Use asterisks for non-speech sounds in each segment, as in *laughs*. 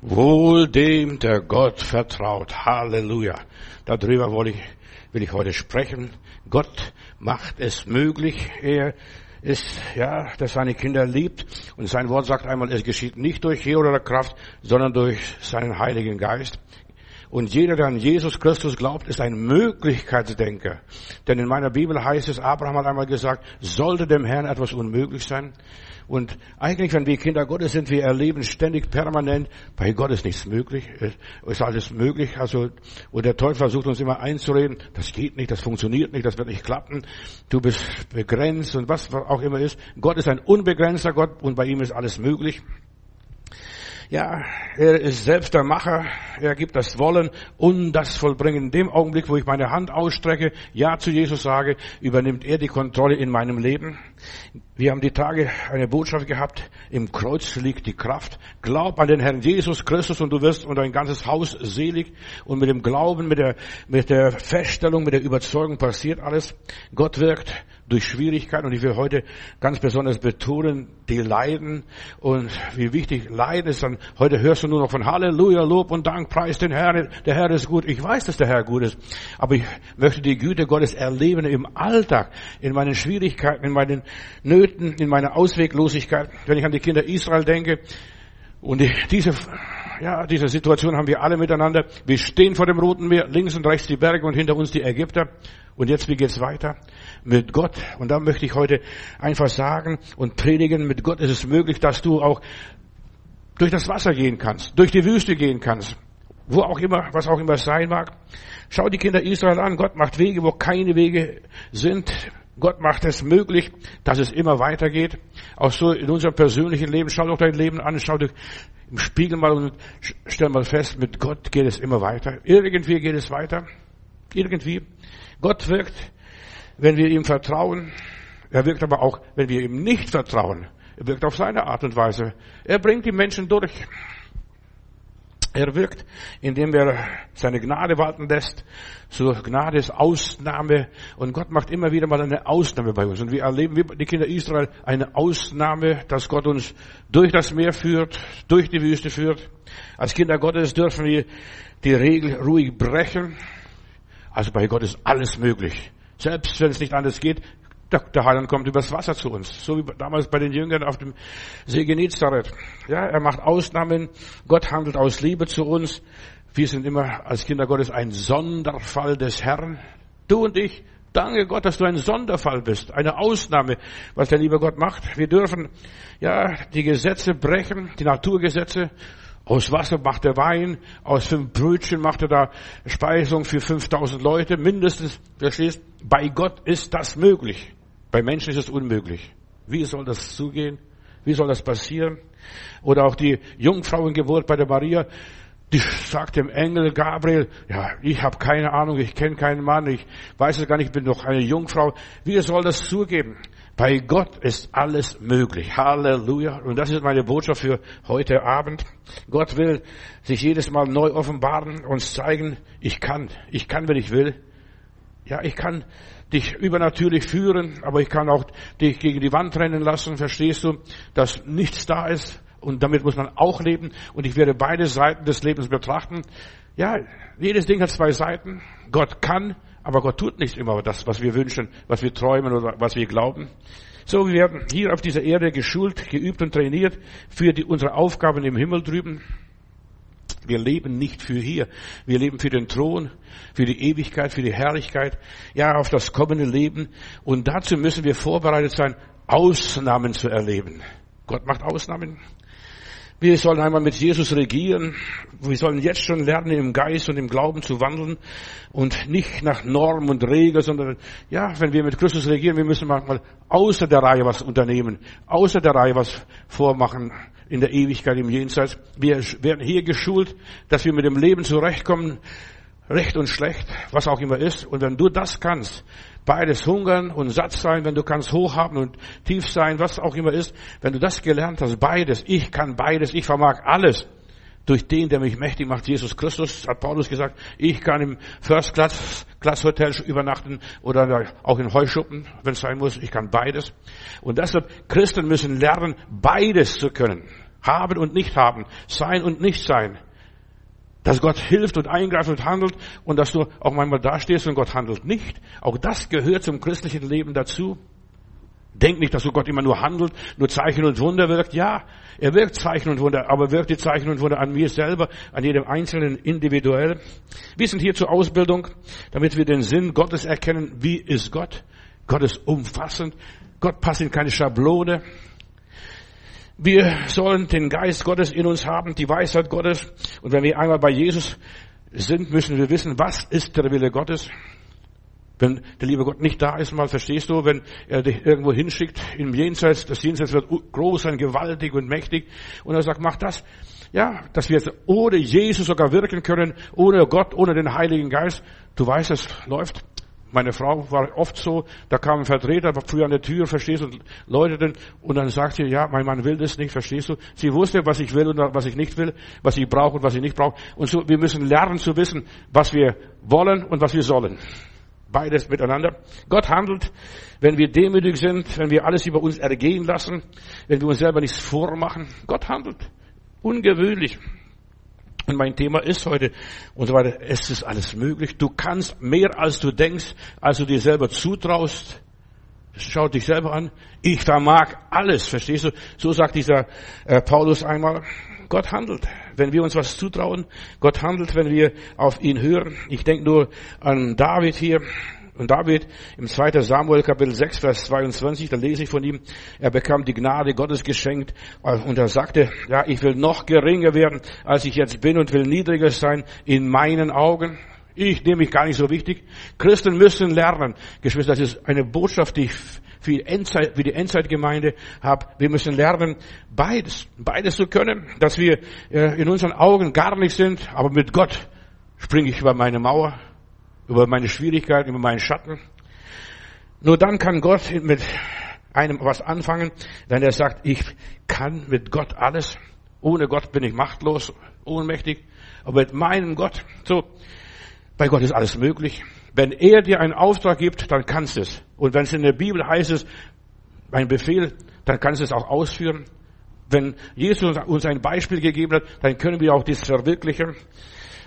Wohl dem, der Gott vertraut. Halleluja. Darüber will ich, will ich heute sprechen. Gott macht es möglich. Er ist, ja, dass seine Kinder liebt. Und sein Wort sagt einmal, es geschieht nicht durch Heer oder Kraft, sondern durch seinen Heiligen Geist. Und jeder, der an Jesus Christus glaubt, ist ein Möglichkeitsdenker. Denn in meiner Bibel heißt es, Abraham hat einmal gesagt, sollte dem Herrn etwas unmöglich sein? Und eigentlich, wenn wir Kinder Gottes sind, wir erleben ständig permanent, bei Gott ist nichts möglich, ist alles möglich. Also, und der Teufel versucht uns immer einzureden, das geht nicht, das funktioniert nicht, das wird nicht klappen, du bist begrenzt und was auch immer ist. Gott ist ein unbegrenzter Gott und bei ihm ist alles möglich. Ja, er ist selbst der Macher. Er gibt das Wollen und das Vollbringen. In dem Augenblick, wo ich meine Hand ausstrecke, Ja zu Jesus sage, übernimmt er die Kontrolle in meinem Leben. Wir haben die Tage eine Botschaft gehabt. Im Kreuz liegt die Kraft. Glaub an den Herrn Jesus Christus und du wirst und dein ganzes Haus selig. Und mit dem Glauben, mit der, mit der Feststellung, mit der Überzeugung passiert alles. Gott wirkt durch Schwierigkeiten und ich will heute ganz besonders betonen, die Leiden und wie wichtig Leiden ist. Dann heute hörst du nur noch von Halleluja, Lob und Dank, preis den Herrn. Der Herr ist gut. Ich weiß, dass der Herr gut ist, aber ich möchte die Güte Gottes erleben im Alltag, in meinen Schwierigkeiten, in meinen Nöten, in meiner Ausweglosigkeit. Wenn ich an die Kinder Israel denke und diese ja, diese Situation haben wir alle miteinander. Wir stehen vor dem Roten Meer, links und rechts die Berge und hinter uns die Ägypter. Und jetzt, wie geht's weiter? Mit Gott. Und da möchte ich heute einfach sagen und predigen, mit Gott ist es möglich, dass du auch durch das Wasser gehen kannst, durch die Wüste gehen kannst, wo auch immer, was auch immer es sein mag. Schau die Kinder Israel an. Gott macht Wege, wo keine Wege sind. Gott macht es möglich, dass es immer weitergeht. Auch so in unserem persönlichen Leben. Schau doch dein Leben an, schau dich im Spiegel mal und stell mal fest, mit Gott geht es immer weiter. Irgendwie geht es weiter. Irgendwie. Gott wirkt, wenn wir ihm vertrauen. Er wirkt aber auch, wenn wir ihm nicht vertrauen. Er wirkt auf seine Art und Weise. Er bringt die Menschen durch. Er wirkt, indem er seine Gnade walten lässt. So Gnade ist Ausnahme. Und Gott macht immer wieder mal eine Ausnahme bei uns. Und wir erleben, wie die Kinder Israel, eine Ausnahme, dass Gott uns durch das Meer führt, durch die Wüste führt. Als Kinder Gottes dürfen wir die Regel ruhig brechen. Also bei Gott ist alles möglich. Selbst wenn es nicht anders geht, der Heiland kommt übers Wasser zu uns. So wie damals bei den Jüngern auf dem See Genezareth. Ja, er macht Ausnahmen. Gott handelt aus Liebe zu uns. Wir sind immer als Kinder Gottes ein Sonderfall des Herrn. Du und ich, danke Gott, dass du ein Sonderfall bist. Eine Ausnahme, was der liebe Gott macht. Wir dürfen, ja, die Gesetze brechen, die Naturgesetze. Aus Wasser macht er Wein, aus fünf Brötchen macht er da Speisung für 5000 Leute, mindestens, verstehst? Bei Gott ist das möglich. Bei Menschen ist es unmöglich. Wie soll das zugehen? Wie soll das passieren? Oder auch die Jungfrauengeburt bei der Maria, die sagt dem Engel Gabriel, ja, ich habe keine Ahnung, ich kenne keinen Mann, ich weiß es gar nicht, ich bin doch eine Jungfrau. Wie soll das zugeben? Bei Gott ist alles möglich. Halleluja. Und das ist meine Botschaft für heute Abend. Gott will sich jedes Mal neu offenbaren, uns zeigen, ich kann, ich kann, wenn ich will. Ja, ich kann dich übernatürlich führen, aber ich kann auch dich gegen die Wand rennen lassen, verstehst du, dass nichts da ist und damit muss man auch leben und ich werde beide Seiten des Lebens betrachten. Ja, jedes Ding hat zwei Seiten. Gott kann, aber Gott tut nicht immer das, was wir wünschen, was wir träumen oder was wir glauben. So, wir werden hier auf dieser Erde geschult, geübt und trainiert für die, unsere Aufgaben im Himmel drüben. Wir leben nicht für hier. Wir leben für den Thron, für die Ewigkeit, für die Herrlichkeit, ja, auf das kommende Leben. Und dazu müssen wir vorbereitet sein, Ausnahmen zu erleben. Gott macht Ausnahmen. Wir sollen einmal mit Jesus regieren. Wir sollen jetzt schon lernen, im Geist und im Glauben zu wandeln und nicht nach Norm und Regel, sondern ja, wenn wir mit Christus regieren, wir müssen manchmal außer der Reihe was unternehmen, außer der Reihe was vormachen in der Ewigkeit im Jenseits. Wir werden hier geschult, dass wir mit dem Leben zurechtkommen, recht und schlecht, was auch immer ist. Und wenn du das kannst, beides hungern und satt sein, wenn du kannst hochhaben und tief sein, was auch immer ist, wenn du das gelernt hast, beides, ich kann beides, ich vermag alles, durch den, der mich mächtig macht, Jesus Christus, hat Paulus gesagt, ich kann im First Class, Class Hotel übernachten oder auch in Heuschuppen, wenn es sein muss, ich kann beides. Und deshalb, Christen müssen lernen, beides zu können. Haben und nicht haben. Sein und nicht sein. Dass Gott hilft und eingreift und handelt und dass du auch manchmal dastehst und Gott handelt nicht. Auch das gehört zum christlichen Leben dazu. Denk nicht, dass so Gott immer nur handelt, nur Zeichen und Wunder wirkt. Ja, er wirkt Zeichen und Wunder, aber wirkt die Zeichen und Wunder an mir selber, an jedem Einzelnen individuell. Wir sind hier zur Ausbildung, damit wir den Sinn Gottes erkennen. Wie ist Gott? Gott ist umfassend. Gott passt in keine Schablone. Wir sollen den Geist Gottes in uns haben, die Weisheit Gottes. Und wenn wir einmal bei Jesus sind, müssen wir wissen, was ist der Wille Gottes. Wenn der liebe Gott nicht da ist, mal verstehst du, wenn er dich irgendwo hinschickt im Jenseits, das Jenseits wird groß sein, gewaltig und mächtig, und er sagt, mach das. Ja, dass wir jetzt ohne Jesus sogar wirken können, ohne Gott, ohne den Heiligen Geist. Du weißt, es läuft. Meine Frau war oft so, da kam ein Vertreter früher an der Tür, verstehst du, läuteten, und dann sagt sie, ja, mein Mann will das nicht, verstehst du. Sie wusste, was ich will und was ich nicht will, was ich brauche und was ich nicht brauche. Und so, wir müssen lernen zu wissen, was wir wollen und was wir sollen. Beides miteinander. Gott handelt, wenn wir demütig sind, wenn wir alles über uns ergehen lassen, wenn wir uns selber nichts vormachen. Gott handelt. Ungewöhnlich. Und mein Thema ist heute und so weiter. Es ist alles möglich. Du kannst mehr als du denkst, als du dir selber zutraust. Schau dich selber an. Ich vermag alles. Verstehst du? So sagt dieser äh, Paulus einmal. Gott handelt, wenn wir uns was zutrauen. Gott handelt, wenn wir auf ihn hören. Ich denke nur an David hier. Und David im 2. Samuel Kapitel 6, Vers 22, da lese ich von ihm, er bekam die Gnade Gottes geschenkt und er sagte, ja, ich will noch geringer werden, als ich jetzt bin und will niedriger sein in meinen Augen. Ich nehme mich gar nicht so wichtig. Christen müssen lernen. Geschwister, das ist eine Botschaft, die ich für die, Endzeit, für die Endzeitgemeinde habe. Wir müssen lernen, beides, beides zu können, dass wir äh, in unseren Augen gar nicht sind, aber mit Gott springe ich über meine Mauer, über meine Schwierigkeiten, über meinen Schatten. Nur dann kann Gott mit einem was anfangen, wenn er sagt, ich kann mit Gott alles. Ohne Gott bin ich machtlos, ohnmächtig. Aber mit meinem Gott, so, bei Gott ist alles möglich. Wenn er dir einen Auftrag gibt, dann kannst du es. Und wenn es in der Bibel heißt es, ein Befehl, dann kannst du es auch ausführen. Wenn Jesus uns ein Beispiel gegeben hat, dann können wir auch das verwirklichen.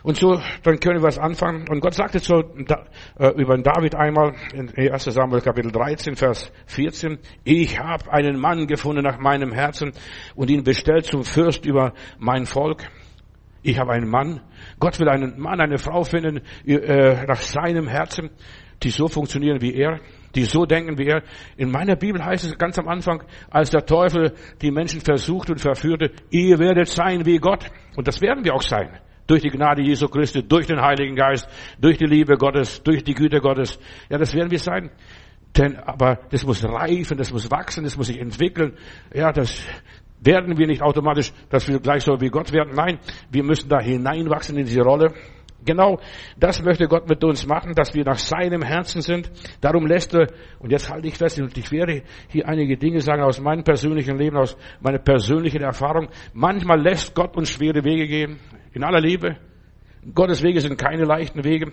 Und so, dann können wir was anfangen. Und Gott sagte so äh, über David einmal in 1 Samuel Kapitel 13, Vers 14, ich habe einen Mann gefunden nach meinem Herzen und ihn bestellt zum Fürst über mein Volk. Ich habe einen Mann. Gott will einen Mann, eine Frau finden äh, nach seinem Herzen, die so funktionieren wie er, die so denken wie er. In meiner Bibel heißt es ganz am Anfang, als der Teufel die Menschen versucht und verführte, ihr werdet sein wie Gott. Und das werden wir auch sein. Durch die Gnade Jesu Christi, durch den Heiligen Geist, durch die Liebe Gottes, durch die Güte Gottes. Ja, das werden wir sein. Denn, aber das muss reifen, das muss wachsen, das muss sich entwickeln. Ja, das werden wir nicht automatisch, dass wir gleich so wie Gott werden. Nein, wir müssen da hineinwachsen in diese Rolle. Genau das möchte Gott mit uns machen, dass wir nach seinem Herzen sind. Darum lässt er, und jetzt halte ich fest, und ich werde hier einige Dinge sagen aus meinem persönlichen Leben, aus meiner persönlichen Erfahrung. Manchmal lässt Gott uns schwere Wege gehen, in aller Liebe. Gottes Wege sind keine leichten Wege,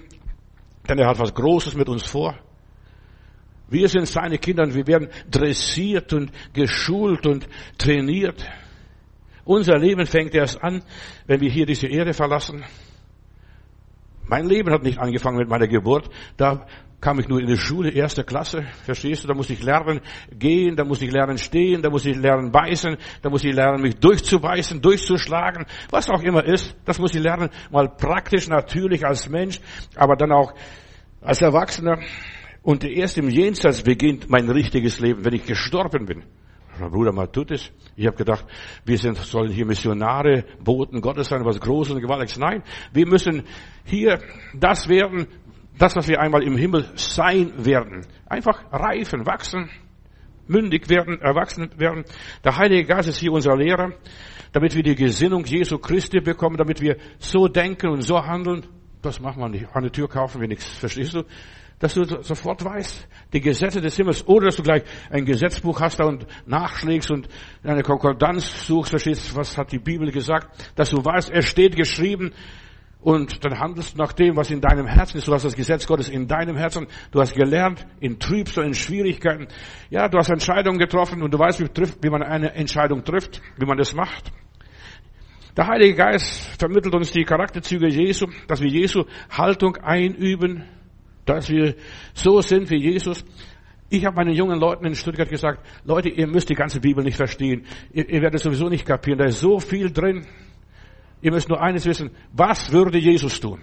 denn er hat was Großes mit uns vor. Wir sind seine Kinder und wir werden dressiert und geschult und trainiert. Unser Leben fängt erst an, wenn wir hier diese Erde verlassen. Mein Leben hat nicht angefangen mit meiner Geburt. Da kam ich nur in die Schule, erste Klasse, verstehst du? Da muss ich lernen gehen, da muss ich lernen stehen, da muss ich lernen beißen, da muss ich lernen mich durchzubeißen, durchzuschlagen, was auch immer ist. Das muss ich lernen, mal praktisch, natürlich als Mensch, aber dann auch als Erwachsener. Und erst im Jenseits beginnt mein richtiges Leben, wenn ich gestorben bin. Bruder mal tut es. Ich habe gedacht, wir sind, sollen hier Missionare, Boten Gottes sein, was Großes und Gewaltiges. Nein, wir müssen hier das werden, das, was wir einmal im Himmel sein werden. Einfach reifen, wachsen, mündig werden, erwachsen werden. Der Heilige Geist ist hier unser Lehrer, damit wir die Gesinnung Jesu Christi bekommen, damit wir so denken und so handeln. Das machen wir nicht. An der Tür kaufen wir nichts. Verstehst du? dass du sofort weißt, die Gesetze des Himmels, oder dass du gleich ein Gesetzbuch hast da und nachschlägst und eine Konkordanz suchst, verstehst, was hat die Bibel gesagt, dass du weißt, es steht geschrieben, und dann handelst nach dem, was in deinem Herzen ist. Du hast das Gesetz Gottes in deinem Herzen. Du hast gelernt, in Trübsal, in Schwierigkeiten. Ja, du hast Entscheidungen getroffen und du weißt, wie, wie man eine Entscheidung trifft, wie man das macht. Der Heilige Geist vermittelt uns die Charakterzüge Jesu, dass wir Jesu Haltung einüben, dass wir so sind wie Jesus. Ich habe meinen jungen Leuten in Stuttgart gesagt, Leute, ihr müsst die ganze Bibel nicht verstehen. Ihr, ihr werdet sowieso nicht kapieren. Da ist so viel drin. Ihr müsst nur eines wissen. Was würde Jesus tun?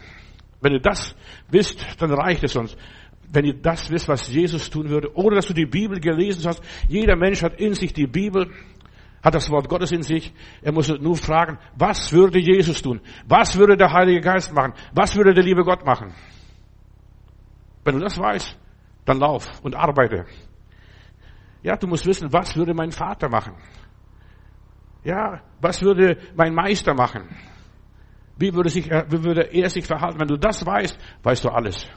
Wenn ihr das wisst, dann reicht es uns. Wenn ihr das wisst, was Jesus tun würde, oder dass du die Bibel gelesen hast. Jeder Mensch hat in sich die Bibel, hat das Wort Gottes in sich. Er muss nur fragen, was würde Jesus tun? Was würde der Heilige Geist machen? Was würde der liebe Gott machen? Wenn du das weißt, dann lauf und arbeite. Ja, du musst wissen, was würde mein Vater machen? Ja, was würde mein Meister machen? Wie würde, sich, wie würde er sich verhalten? Wenn du das weißt, weißt du alles.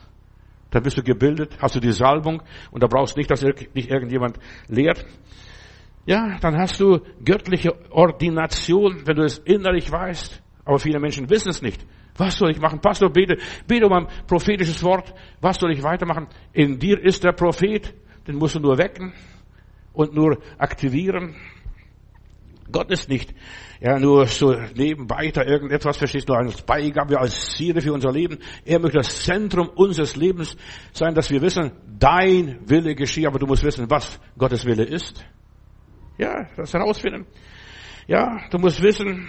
Dann bist du gebildet, hast du die Salbung und da brauchst du nicht, dass dich irgendjemand lehrt. Ja, dann hast du göttliche Ordination, wenn du es innerlich weißt. Aber viele Menschen wissen es nicht. Was soll ich machen? Pastor, bete, bete um ein prophetisches Wort. Was soll ich weitermachen? In dir ist der Prophet. Den musst du nur wecken und nur aktivieren. Gott ist nicht, ja, nur so nebenbei da irgendetwas, verstehst du, als Beigabe, als Ziele für unser Leben. Er möchte das Zentrum unseres Lebens sein, dass wir wissen, dein Wille geschieht, aber du musst wissen, was Gottes Wille ist. Ja, das herausfinden. Ja, du musst wissen,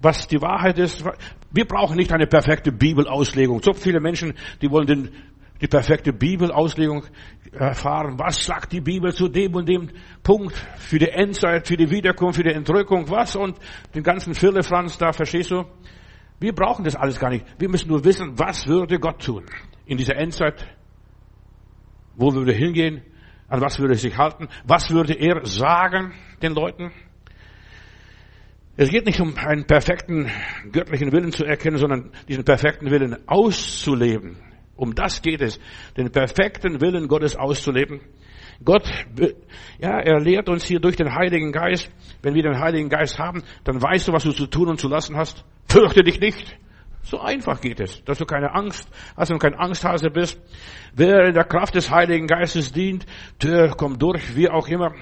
was die Wahrheit ist. Wir brauchen nicht eine perfekte Bibelauslegung. So viele Menschen, die wollen den, die perfekte Bibelauslegung erfahren. Was sagt die Bibel zu dem und dem Punkt für die Endzeit, für die Wiederkunft, für die Entrückung, was und den ganzen Firlefanz da, verstehst du? Wir brauchen das alles gar nicht. Wir müssen nur wissen, was würde Gott tun in dieser Endzeit? Wo würde er hingehen? An was würde er sich halten? Was würde er sagen den Leuten? Es geht nicht um einen perfekten göttlichen Willen zu erkennen, sondern diesen perfekten Willen auszuleben. Um das geht es, den perfekten Willen Gottes auszuleben. Gott, ja, er lehrt uns hier durch den Heiligen Geist. Wenn wir den Heiligen Geist haben, dann weißt du, was du zu tun und zu lassen hast. Fürchte dich nicht. So einfach geht es, dass du keine Angst hast und kein Angsthase bist. Wer in der Kraft des Heiligen Geistes dient, der kommt durch, wie auch immer.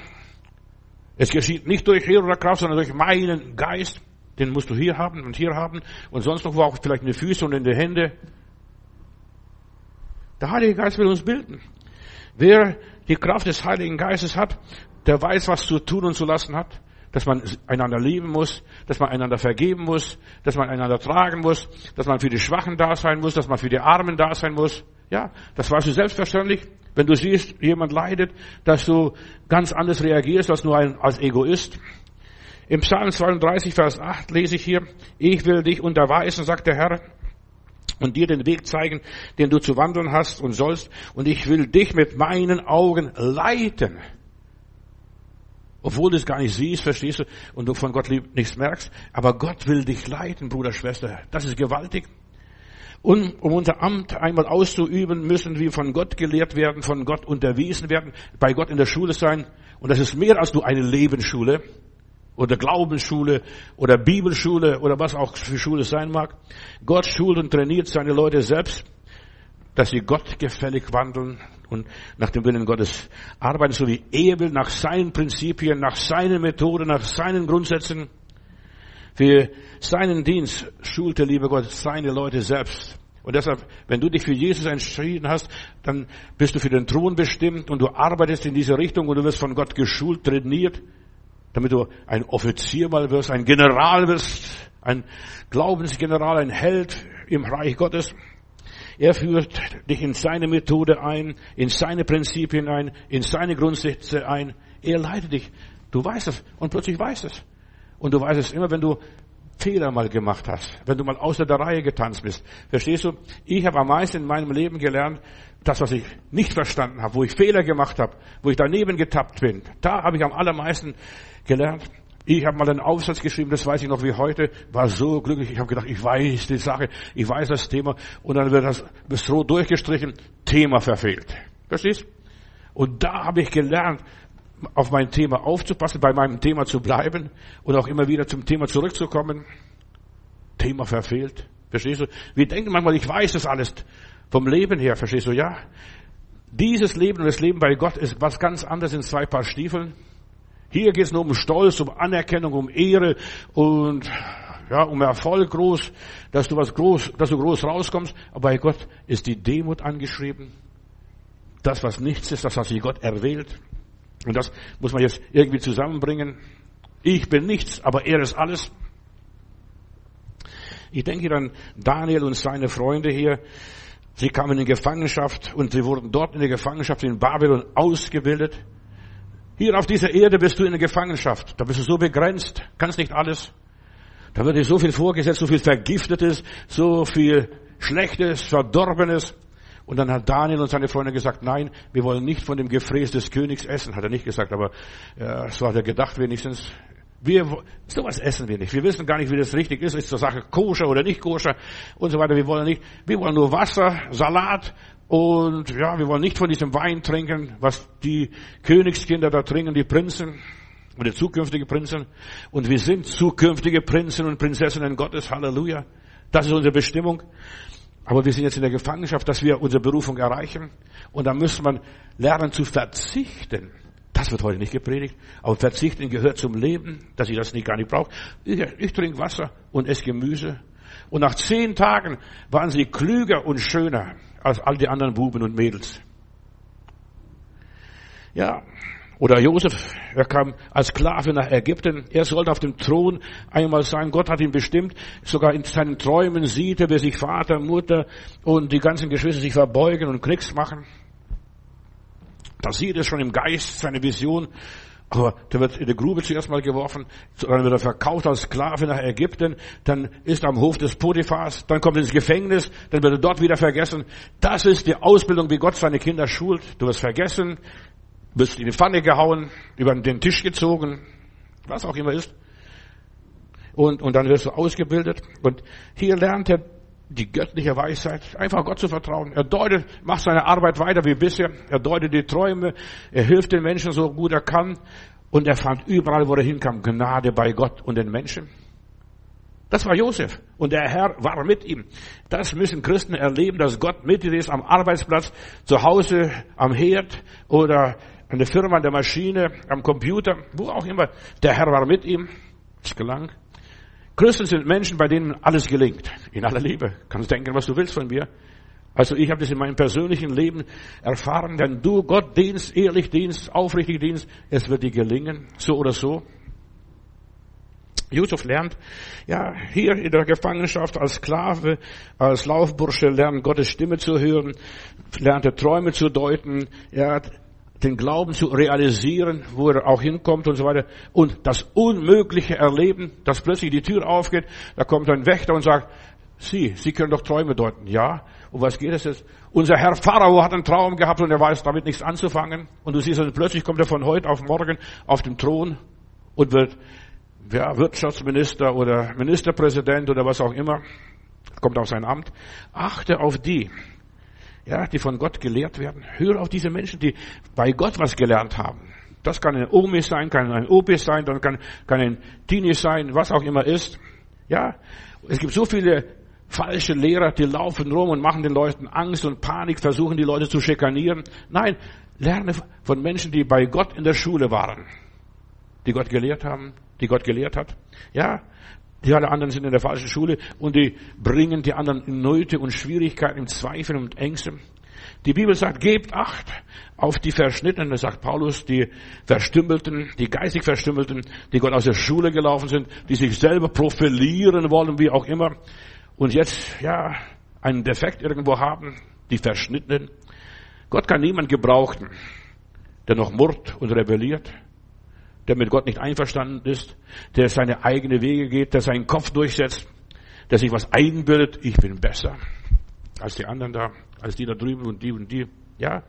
Es geschieht nicht durch oder Kraft, sondern durch meinen Geist. Den musst du hier haben und hier haben und sonst noch wo auch vielleicht in die Füße und in die Hände. Der Heilige Geist will uns bilden. Wer die Kraft des Heiligen Geistes hat, der weiß, was zu tun und zu lassen hat. Dass man einander lieben muss, dass man einander vergeben muss, dass man einander tragen muss, dass man für die Schwachen da sein muss, dass man für die Armen da sein muss. Ja, das weißt du selbstverständlich. Wenn du siehst, jemand leidet, dass du ganz anders reagierst als nur ein, als Egoist. Im Psalm 32, Vers 8 lese ich hier, ich will dich unterweisen, sagt der Herr, und dir den Weg zeigen, den du zu wandeln hast und sollst, und ich will dich mit meinen Augen leiten. Obwohl du es gar nicht siehst, verstehst du, und du von Gott nichts merkst, aber Gott will dich leiten, Bruder, Schwester. Das ist gewaltig. Und um unser Amt einmal auszuüben, müssen wir von Gott gelehrt werden, von Gott unterwiesen werden, bei Gott in der Schule sein. Und das ist mehr als nur eine Lebensschule oder Glaubensschule oder Bibelschule oder was auch für Schule sein mag. Gott schult und trainiert seine Leute selbst, dass sie Gott gefällig wandeln und nach dem Willen Gottes arbeiten, so wie er will, nach seinen Prinzipien, nach seinen Methoden, nach seinen Grundsätzen. Für seinen Dienst schult der liebe Gott seine Leute selbst. Und deshalb, wenn du dich für Jesus entschieden hast, dann bist du für den Thron bestimmt und du arbeitest in diese Richtung und du wirst von Gott geschult, trainiert, damit du ein Offizier mal wirst, ein General wirst, ein Glaubensgeneral, ein Held im Reich Gottes. Er führt dich in seine Methode ein, in seine Prinzipien ein, in seine Grundsätze ein. Er leitet dich. Du weißt es und plötzlich weißt es. Und du weißt es immer, wenn du Fehler mal gemacht hast, wenn du mal außer der Reihe getanzt bist. Verstehst du? Ich habe am meisten in meinem Leben gelernt, das, was ich nicht verstanden habe, wo ich Fehler gemacht habe, wo ich daneben getappt bin. Da habe ich am allermeisten gelernt. Ich habe mal einen Aufsatz geschrieben, das weiß ich noch wie heute, war so glücklich. Ich habe gedacht, ich weiß die Sache, ich weiß das Thema. Und dann wird das bis rot durchgestrichen, Thema verfehlt. Verstehst? Und da habe ich gelernt, auf mein Thema aufzupassen, bei meinem Thema zu bleiben und auch immer wieder zum Thema zurückzukommen. Thema verfehlt. Verstehst du? Wir denken manchmal, ich weiß das alles vom Leben her. Verstehst du? Ja. Dieses Leben und das Leben bei Gott ist was ganz anderes in zwei Paar Stiefeln. Hier geht es nur um Stolz, um Anerkennung, um Ehre und ja, um Erfolg groß, dass du was groß, dass du groß rauskommst. Aber bei Gott ist die Demut angeschrieben. Das, was nichts ist, das hat sich Gott erwählt. Und das muss man jetzt irgendwie zusammenbringen. Ich bin nichts, aber er ist alles. Ich denke an Daniel und seine Freunde hier. Sie kamen in Gefangenschaft und sie wurden dort in der Gefangenschaft in Babylon ausgebildet. Hier auf dieser Erde bist du in der Gefangenschaft. Da bist du so begrenzt, kannst nicht alles. Da wird dir so viel vorgesetzt, so viel Vergiftetes, so viel Schlechtes, Verdorbenes. Und dann hat Daniel und seine Freunde gesagt, nein, wir wollen nicht von dem Gefräß des Königs essen. Hat er nicht gesagt, aber äh, so hat er gedacht wenigstens. Wir, sowas essen wir nicht. Wir wissen gar nicht, wie das richtig ist. Ist zur Sache koscher oder nicht koscher und so weiter. Wir wollen nicht, wir wollen nur Wasser, Salat und ja, wir wollen nicht von diesem Wein trinken, was die Königskinder da trinken, die Prinzen oder zukünftige Prinzen. Und wir sind zukünftige Prinzen und Prinzessinnen Gottes. Halleluja. Das ist unsere Bestimmung. Aber wir sind jetzt in der Gefangenschaft, dass wir unsere Berufung erreichen. Und da muss man lernen zu verzichten. Das wird heute nicht gepredigt. Aber Verzichten gehört zum Leben, dass ich das nicht gar nicht brauche. Ich, ich trinke Wasser und esse Gemüse. Und nach zehn Tagen waren sie klüger und schöner als all die anderen Buben und Mädels. Ja. Oder Josef, er kam als Sklave nach Ägypten. Er sollte auf dem Thron einmal sein. Gott hat ihn bestimmt. Sogar in seinen Träumen sieht er, wie sich Vater, Mutter und die ganzen Geschwister sich verbeugen und Knicks machen. Da sieht er schon im Geist seine Vision. Aber der wird in die Grube zuerst mal geworfen, dann wird er verkauft als Sklave nach Ägypten, dann ist er am Hof des Potiphars, dann kommt er ins Gefängnis, dann wird er dort wieder vergessen. Das ist die Ausbildung, wie Gott seine Kinder schult. Du wirst vergessen, wirst in die Pfanne gehauen, über den Tisch gezogen, was auch immer ist. Und, und dann wirst du ausgebildet. Und hier lernt er die göttliche Weisheit, einfach Gott zu vertrauen. Er deutet, macht seine Arbeit weiter wie bisher. Er deutet die Träume. Er hilft den Menschen so gut er kann. Und er fand überall, wo er hinkam, Gnade bei Gott und den Menschen. Das war Josef. Und der Herr war mit ihm. Das müssen Christen erleben, dass Gott mit ihnen ist am Arbeitsplatz, zu Hause, am Herd oder an der Firma, an der Maschine, am Computer, wo auch immer. Der Herr war mit ihm. Es gelang. Christen sind Menschen, bei denen alles gelingt. In aller Liebe. Kannst denken, was du willst von mir. Also ich habe das in meinem persönlichen Leben erfahren, wenn du Gott dienst, ehrlich dienst, aufrichtig dienst, es wird dir gelingen, so oder so. Josef lernt, ja, hier in der Gefangenschaft als Sklave, als Laufbursche lernt Gottes Stimme zu hören, lernt er Träume zu deuten, ja, den Glauben zu realisieren, wo er auch hinkommt und so weiter. Und das Unmögliche erleben, dass plötzlich die Tür aufgeht, da kommt ein Wächter und sagt, Sie, Sie können doch Träume deuten. Ja. Und was geht es jetzt? Unser Herr Pharao hat einen Traum gehabt und er weiß damit nichts anzufangen. Und du siehst, also plötzlich kommt er von heute auf morgen auf den Thron und wird ja, Wirtschaftsminister oder Ministerpräsident oder was auch immer. Kommt auf sein Amt. Achte auf die, ja, die von Gott gelehrt werden. Hör auf diese Menschen, die bei Gott was gelernt haben. Das kann ein Omi sein, kann ein Opi sein, dann kann, kann ein Teenie sein, was auch immer ist. Ja, es gibt so viele falsche Lehrer, die laufen rum und machen den Leuten Angst und Panik, versuchen die Leute zu schikanieren. Nein, lerne von Menschen, die bei Gott in der Schule waren, die Gott gelehrt haben, die Gott gelehrt hat. Ja, die alle anderen sind in der falschen Schule und die bringen die anderen in Nöte und Schwierigkeiten, in Zweifel und Ängste. Die Bibel sagt, gebt Acht auf die Verschnittenen, sagt Paulus, die Verstümmelten, die geistig Verstümmelten, die Gott aus der Schule gelaufen sind, die sich selber profilieren wollen, wie auch immer, und jetzt, ja, einen Defekt irgendwo haben, die Verschnittenen. Gott kann niemand gebrauchen, der noch murrt und rebelliert der mit Gott nicht einverstanden ist, der seine eigene Wege geht, der seinen Kopf durchsetzt, der sich was einbildet, ich bin besser als die anderen da, als die da drüben und die und die, ja,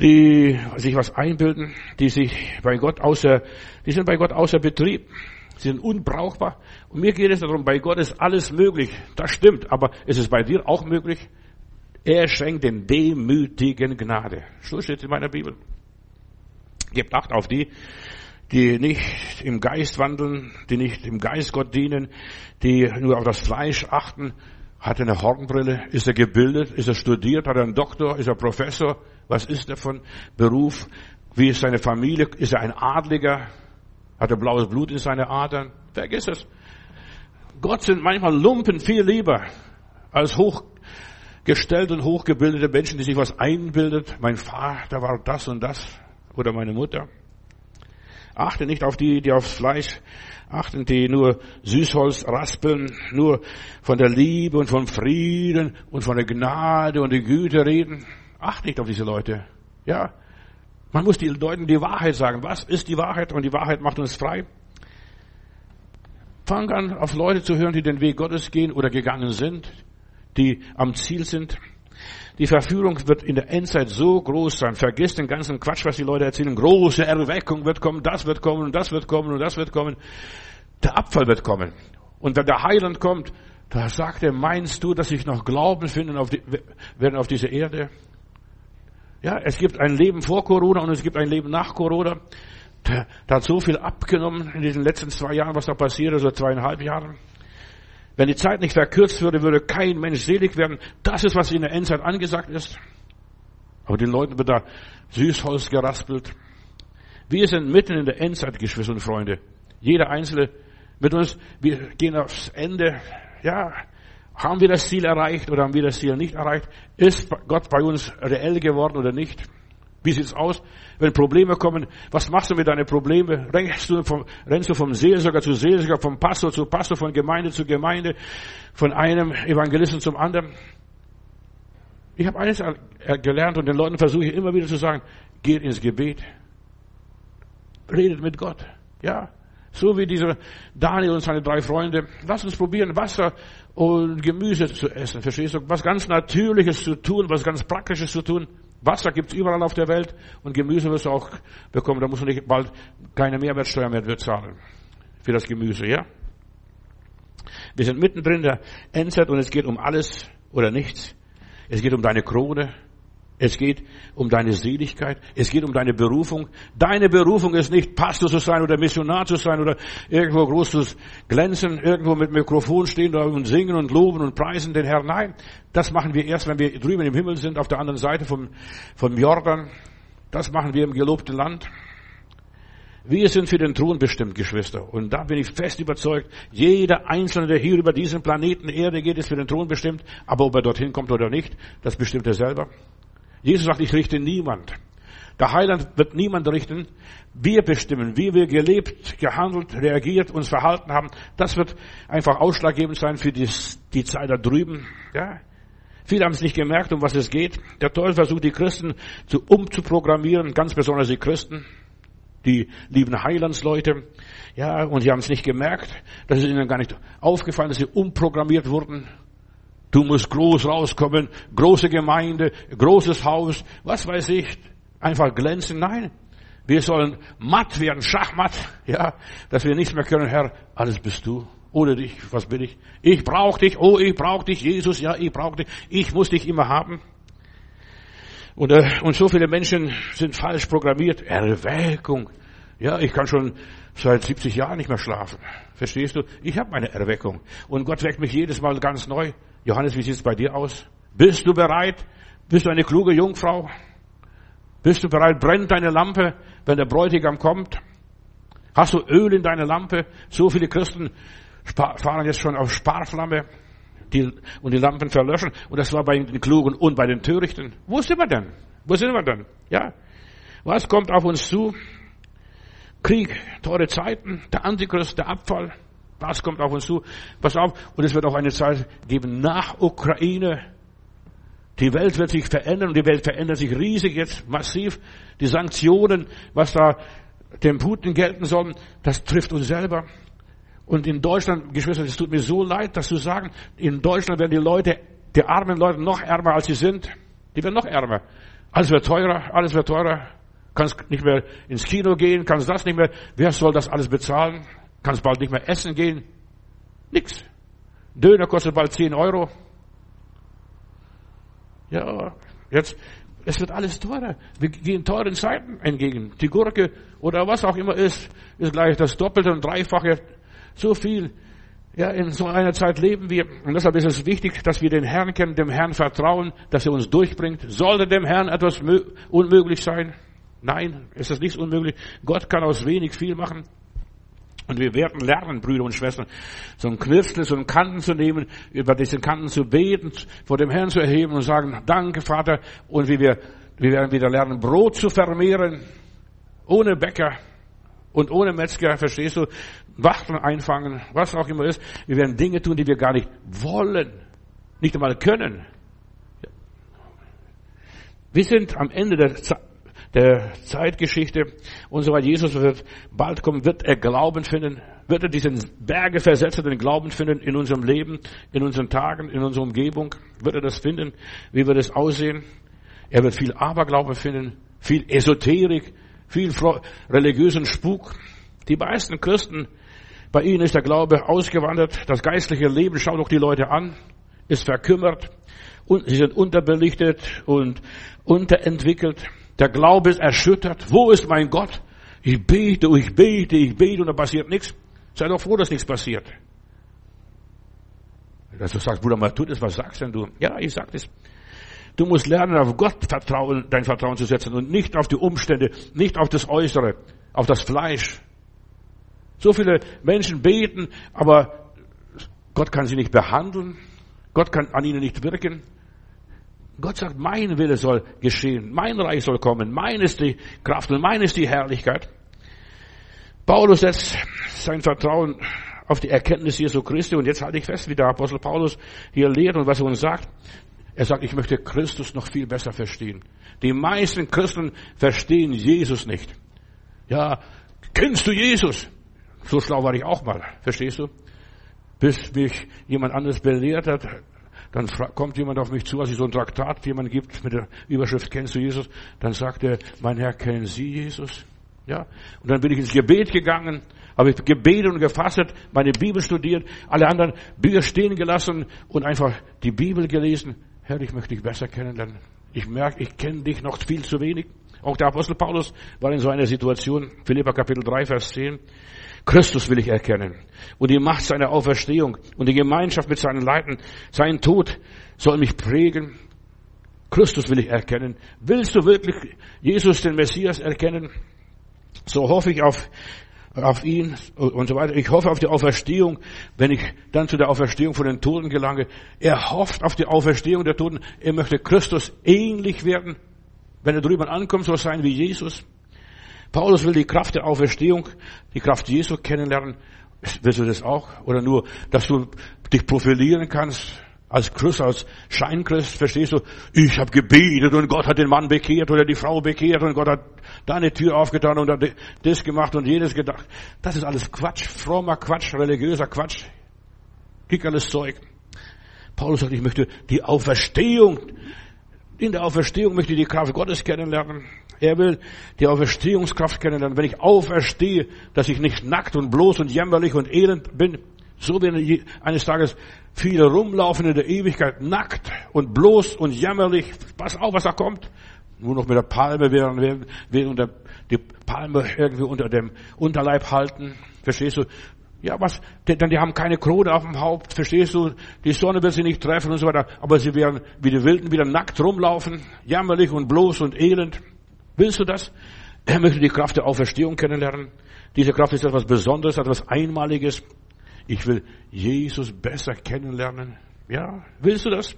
die sich was einbilden, die sich bei Gott außer, die sind bei Gott außer Betrieb. Sie sind unbrauchbar. Und mir geht es darum, bei Gott ist alles möglich. Das stimmt. Aber ist es bei dir auch möglich? Er schenkt den Demütigen Gnade. So steht es in meiner Bibel. Gebt Acht auf die, die nicht im Geist wandeln, die nicht im Geist Gott dienen, die nur auf das Fleisch achten. Hat er eine Hornbrille? Ist er gebildet? Ist er studiert? Hat er einen Doktor? Ist er Professor? Was ist er von Beruf? Wie ist seine Familie? Ist er ein Adliger? Hat er blaues Blut in seine Adern? Vergiss es. Gott sind manchmal Lumpen viel lieber als hochgestellte und hochgebildete Menschen, die sich was einbildet. Mein Vater war das und das oder meine Mutter. Achte nicht auf die, die aufs Fleisch achten, die nur Süßholz raspeln, nur von der Liebe und vom Frieden und von der Gnade und der Güte reden. Achte nicht auf diese Leute. Ja. Man muss den Leuten die Wahrheit sagen. Was ist die Wahrheit? Und die Wahrheit macht uns frei. Fang an, auf Leute zu hören, die den Weg Gottes gehen oder gegangen sind, die am Ziel sind. Die Verführung wird in der Endzeit so groß sein. Vergiss den ganzen Quatsch, was die Leute erzählen. Große Erweckung wird kommen, das wird kommen und das wird kommen und das wird kommen. Der Abfall wird kommen. Und wenn der Heiland kommt, da sagt er, meinst du, dass ich noch Glauben finden auf die, werden auf dieser Erde? Ja, es gibt ein Leben vor Corona und es gibt ein Leben nach Corona. Da, hat so viel abgenommen in diesen letzten zwei Jahren, was da passiert, also zweieinhalb Jahren. Wenn die Zeit nicht verkürzt würde, würde kein Mensch selig werden. Das ist, was in der Endzeit angesagt ist. Aber den Leuten wird da Süßholz geraspelt. Wir sind mitten in der Endzeit, Geschwister und Freunde. Jeder Einzelne mit uns, wir gehen aufs Ende. Ja, haben wir das Ziel erreicht oder haben wir das Ziel nicht erreicht? Ist Gott bei uns reell geworden oder nicht? Wie sieht's aus? Wenn Probleme kommen, was machst du mit deinen Problemen? Rennst du vom, rennst du vom Seelsorger zu Seelsorger, vom Pastor zu Pastor, von Gemeinde zu Gemeinde, von einem Evangelisten zum anderen? Ich habe eines gelernt und den Leuten versuche ich immer wieder zu sagen, geht ins Gebet. Redet mit Gott. Ja. So wie dieser Daniel und seine drei Freunde. Lass uns probieren, Wasser und Gemüse zu essen. Verstehst du? Was ganz Natürliches zu tun, was ganz Praktisches zu tun. Wasser gibt's überall auf der Welt und Gemüse wirst du auch bekommen. Da musst du nicht bald keine Mehrwertsteuer mehr bezahlen für das Gemüse, ja? Wir sind mittendrin der Endzeit und es geht um alles oder nichts. Es geht um deine Krone, es geht um deine Seligkeit. Es geht um deine Berufung. Deine Berufung ist nicht Pastor zu sein oder Missionar zu sein oder irgendwo groß zu glänzen, irgendwo mit Mikrofon stehen und singen und loben und preisen den Herrn. Nein, das machen wir erst, wenn wir drüben im Himmel sind, auf der anderen Seite vom, vom Jordan. Das machen wir im gelobten Land. Wir sind für den Thron bestimmt, Geschwister. Und da bin ich fest überzeugt, jeder Einzelne, der hier über diesen Planeten Erde geht, ist für den Thron bestimmt. Aber ob er dorthin kommt oder nicht, das bestimmt er selber. Jesus sagt, ich richte niemand. Der Heiland wird niemand richten. Wir bestimmen, wie wir gelebt, gehandelt, reagiert, uns verhalten haben. Das wird einfach ausschlaggebend sein für die, die Zeit da drüben. Ja. Viele haben es nicht gemerkt, um was es geht. Der Teufel versucht, die Christen zu, umzuprogrammieren, ganz besonders die Christen, die lieben Heilandsleute. Ja, und sie haben es nicht gemerkt. Das ist ihnen gar nicht aufgefallen, dass sie umprogrammiert wurden. Du musst groß rauskommen, große Gemeinde, großes Haus, was weiß ich, einfach glänzen. Nein, wir sollen matt werden, schachmatt, ja, dass wir nichts mehr können. Herr, alles bist du. Ohne dich, was bin ich? Ich brauche dich, oh, ich brauche dich, Jesus, ja, ich brauche dich. Ich muss dich immer haben. Und, äh, und so viele Menschen sind falsch programmiert. Erweckung. Ja, ich kann schon seit 70 Jahren nicht mehr schlafen. Verstehst du? Ich habe meine Erweckung. Und Gott weckt mich jedes Mal ganz neu. Johannes, wie sieht es bei dir aus? Bist du bereit? Bist du eine kluge Jungfrau? Bist du bereit? Brennt deine Lampe, wenn der Bräutigam kommt? Hast du Öl in deiner Lampe? So viele Christen fahren jetzt schon auf Sparflamme die, und die Lampen verlöschen. Und das war bei den Klugen und bei den Törichten. Wo sind wir denn? Wo sind wir denn? Ja. Was kommt auf uns zu? Krieg, teure Zeiten, der Antichrist, der Abfall. Das kommt auf uns zu. Pass auf. Und es wird auch eine Zeit geben nach Ukraine. Die Welt wird sich verändern und die Welt verändert sich riesig jetzt, massiv. Die Sanktionen, was da dem Putin gelten sollen, das trifft uns selber. Und in Deutschland, Geschwister, es tut mir so leid, das zu sagen, in Deutschland werden die Leute, die armen Leute noch ärmer als sie sind. Die werden noch ärmer. Alles wird teurer, alles wird teurer. Kannst nicht mehr ins Kino gehen, kannst das nicht mehr. Wer soll das alles bezahlen? Kannst bald nicht mehr essen gehen. Nix. Döner kostet bald 10 Euro. Ja, jetzt, es wird alles teurer. Wir gehen teuren Zeiten entgegen. Die Gurke oder was auch immer ist, ist gleich das Doppelte und Dreifache. So viel. Ja, in so einer Zeit leben wir. Und deshalb ist es wichtig, dass wir den Herrn kennen, dem Herrn vertrauen, dass er uns durchbringt. Sollte dem Herrn etwas unmöglich sein? Nein, ist das nicht unmöglich. Gott kann aus wenig viel machen. Und wir werden lernen, Brüder und Schwestern, so ein so einen Kanten zu nehmen, über diesen Kanten zu beten, vor dem Herrn zu erheben und sagen, danke Vater. Und wie wir, wir werden wieder lernen, Brot zu vermehren, ohne Bäcker und ohne Metzger, verstehst du? Wachteln einfangen, was auch immer ist. Wir werden Dinge tun, die wir gar nicht wollen, nicht einmal können. Wir sind am Ende der Zeit der Zeitgeschichte und so weiter. Jesus wird bald kommen, wird er Glauben finden, wird er diesen Berge versetzenden Glauben finden in unserem Leben, in unseren Tagen, in unserer Umgebung, wird er das finden, wie wird es aussehen? Er wird viel Aberglaube finden, viel Esoterik, viel religiösen Spuk. Die meisten Christen, bei ihnen ist der Glaube ausgewandert, das geistliche Leben, schau doch die Leute an, ist verkümmert, und sie sind unterbelichtet und unterentwickelt. Der Glaube ist erschüttert. Wo ist mein Gott? Ich bete, ich bete, ich bete und da passiert nichts. Sei doch froh, dass nichts passiert. Dass du sagst, Bruder Matthäus, was sagst denn du? Ja, ich sag das. Du musst lernen, auf Gott vertrauen, dein Vertrauen zu setzen und nicht auf die Umstände, nicht auf das Äußere, auf das Fleisch. So viele Menschen beten, aber Gott kann sie nicht behandeln. Gott kann an ihnen nicht wirken. Gott sagt, mein Wille soll geschehen, mein Reich soll kommen, mein ist die Kraft und mein ist die Herrlichkeit. Paulus setzt sein Vertrauen auf die Erkenntnis Jesu Christi und jetzt halte ich fest, wie der Apostel Paulus hier lehrt und was er uns sagt. Er sagt, ich möchte Christus noch viel besser verstehen. Die meisten Christen verstehen Jesus nicht. Ja, kennst du Jesus? So schlau war ich auch mal, verstehst du? Bis mich jemand anderes belehrt hat, dann kommt jemand auf mich zu, als ich so ein Traktat jemand gibt mit der Überschrift, kennst du Jesus? Dann sagt er, mein Herr, kennen Sie Jesus? Ja. Und dann bin ich ins Gebet gegangen, habe ich gebetet und gefastet, meine Bibel studiert, alle anderen Bücher stehen gelassen und einfach die Bibel gelesen. Herr, ich möchte dich besser kennenlernen. Ich merke, ich kenne dich noch viel zu wenig. Auch der Apostel Paulus war in so einer Situation, Philippa Kapitel 3, Vers 10. Christus will ich erkennen. Und die Macht seiner Auferstehung und die Gemeinschaft mit seinen Leiden, sein Tod soll mich prägen. Christus will ich erkennen. Willst du wirklich Jesus, den Messias, erkennen? So hoffe ich auf, auf ihn und so weiter. Ich hoffe auf die Auferstehung, wenn ich dann zu der Auferstehung von den Toten gelange. Er hofft auf die Auferstehung der Toten. Er möchte Christus ähnlich werden. Wenn er drüber ankommt, soll sein wie Jesus. Paulus will die Kraft der Auferstehung, die Kraft Jesu kennenlernen. Willst du das auch? Oder nur, dass du dich profilieren kannst als Christ, als Scheinchrist, verstehst du? Ich habe gebetet und Gott hat den Mann bekehrt oder die Frau bekehrt und Gott hat deine Tür aufgetan und hat das gemacht und jedes gedacht. Das ist alles Quatsch, frommer Quatsch, religiöser Quatsch. Krieg alles Zeug. Paulus sagt, ich möchte die Auferstehung, in der Auferstehung möchte ich die Kraft Gottes kennenlernen. Er will die Auferstehungskraft kennenlernen. Wenn ich auferstehe, dass ich nicht nackt und bloß und jämmerlich und elend bin, so werden eines Tages viele rumlaufen in der Ewigkeit, nackt und bloß und jämmerlich. Pass auf, was da kommt. Nur noch mit der Palme während, während, während die Palme irgendwie unter dem Unterleib halten. Verstehst du? Ja, was? Denn die haben keine Krone auf dem Haupt, verstehst du? Die Sonne wird sie nicht treffen und so weiter. Aber sie werden wie die Wilden wieder nackt rumlaufen, jämmerlich und bloß und elend. Willst du das? Er möchte die Kraft der Auferstehung kennenlernen. Diese Kraft ist etwas Besonderes, etwas Einmaliges. Ich will Jesus besser kennenlernen. Ja, willst du das?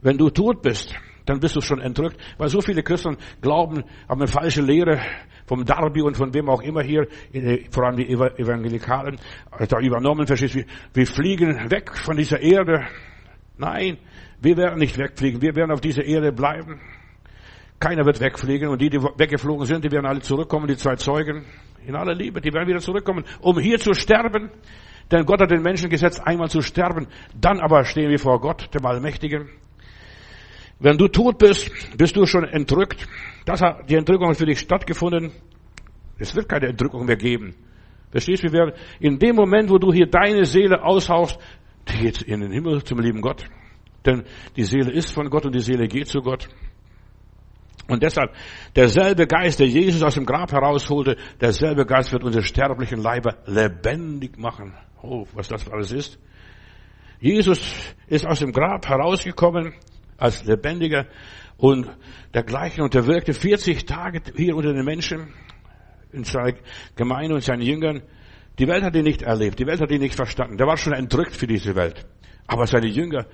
Wenn du tot bist, dann bist du schon entrückt. Weil so viele Christen glauben, haben eine falsche Lehre vom Darby und von wem auch immer hier, vor allem die Evangelikalen, da übernommen, verstehst du, wir fliegen weg von dieser Erde. Nein, wir werden nicht wegfliegen, wir werden auf dieser Erde bleiben. Keiner wird wegfliegen und die, die weggeflogen sind, die werden alle zurückkommen, die zwei Zeugen, in aller Liebe, die werden wieder zurückkommen, um hier zu sterben. Denn Gott hat den Menschen gesetzt, einmal zu sterben. Dann aber stehen wir vor Gott, dem Allmächtigen. Wenn du tot bist, bist du schon entrückt. Das hat, die Entrückung hat für dich stattgefunden. Es wird keine Entrückung mehr geben. Verstehst du? Wir werden in dem Moment, wo du hier deine Seele aushauchst, die geht in den Himmel zum lieben Gott. Denn die Seele ist von Gott und die Seele geht zu Gott. Und deshalb, derselbe Geist, der Jesus aus dem Grab herausholte, derselbe Geist wird unsere sterblichen Leiber lebendig machen. Oh, was das alles ist. Jesus ist aus dem Grab herausgekommen als Lebendiger und dergleichen und er wirkte 40 Tage hier unter den Menschen in seiner Gemeinde und seinen Jüngern. Die Welt hat ihn nicht erlebt, die Welt hat ihn nicht verstanden. Der war schon entrückt für diese Welt. Aber seine Jünger,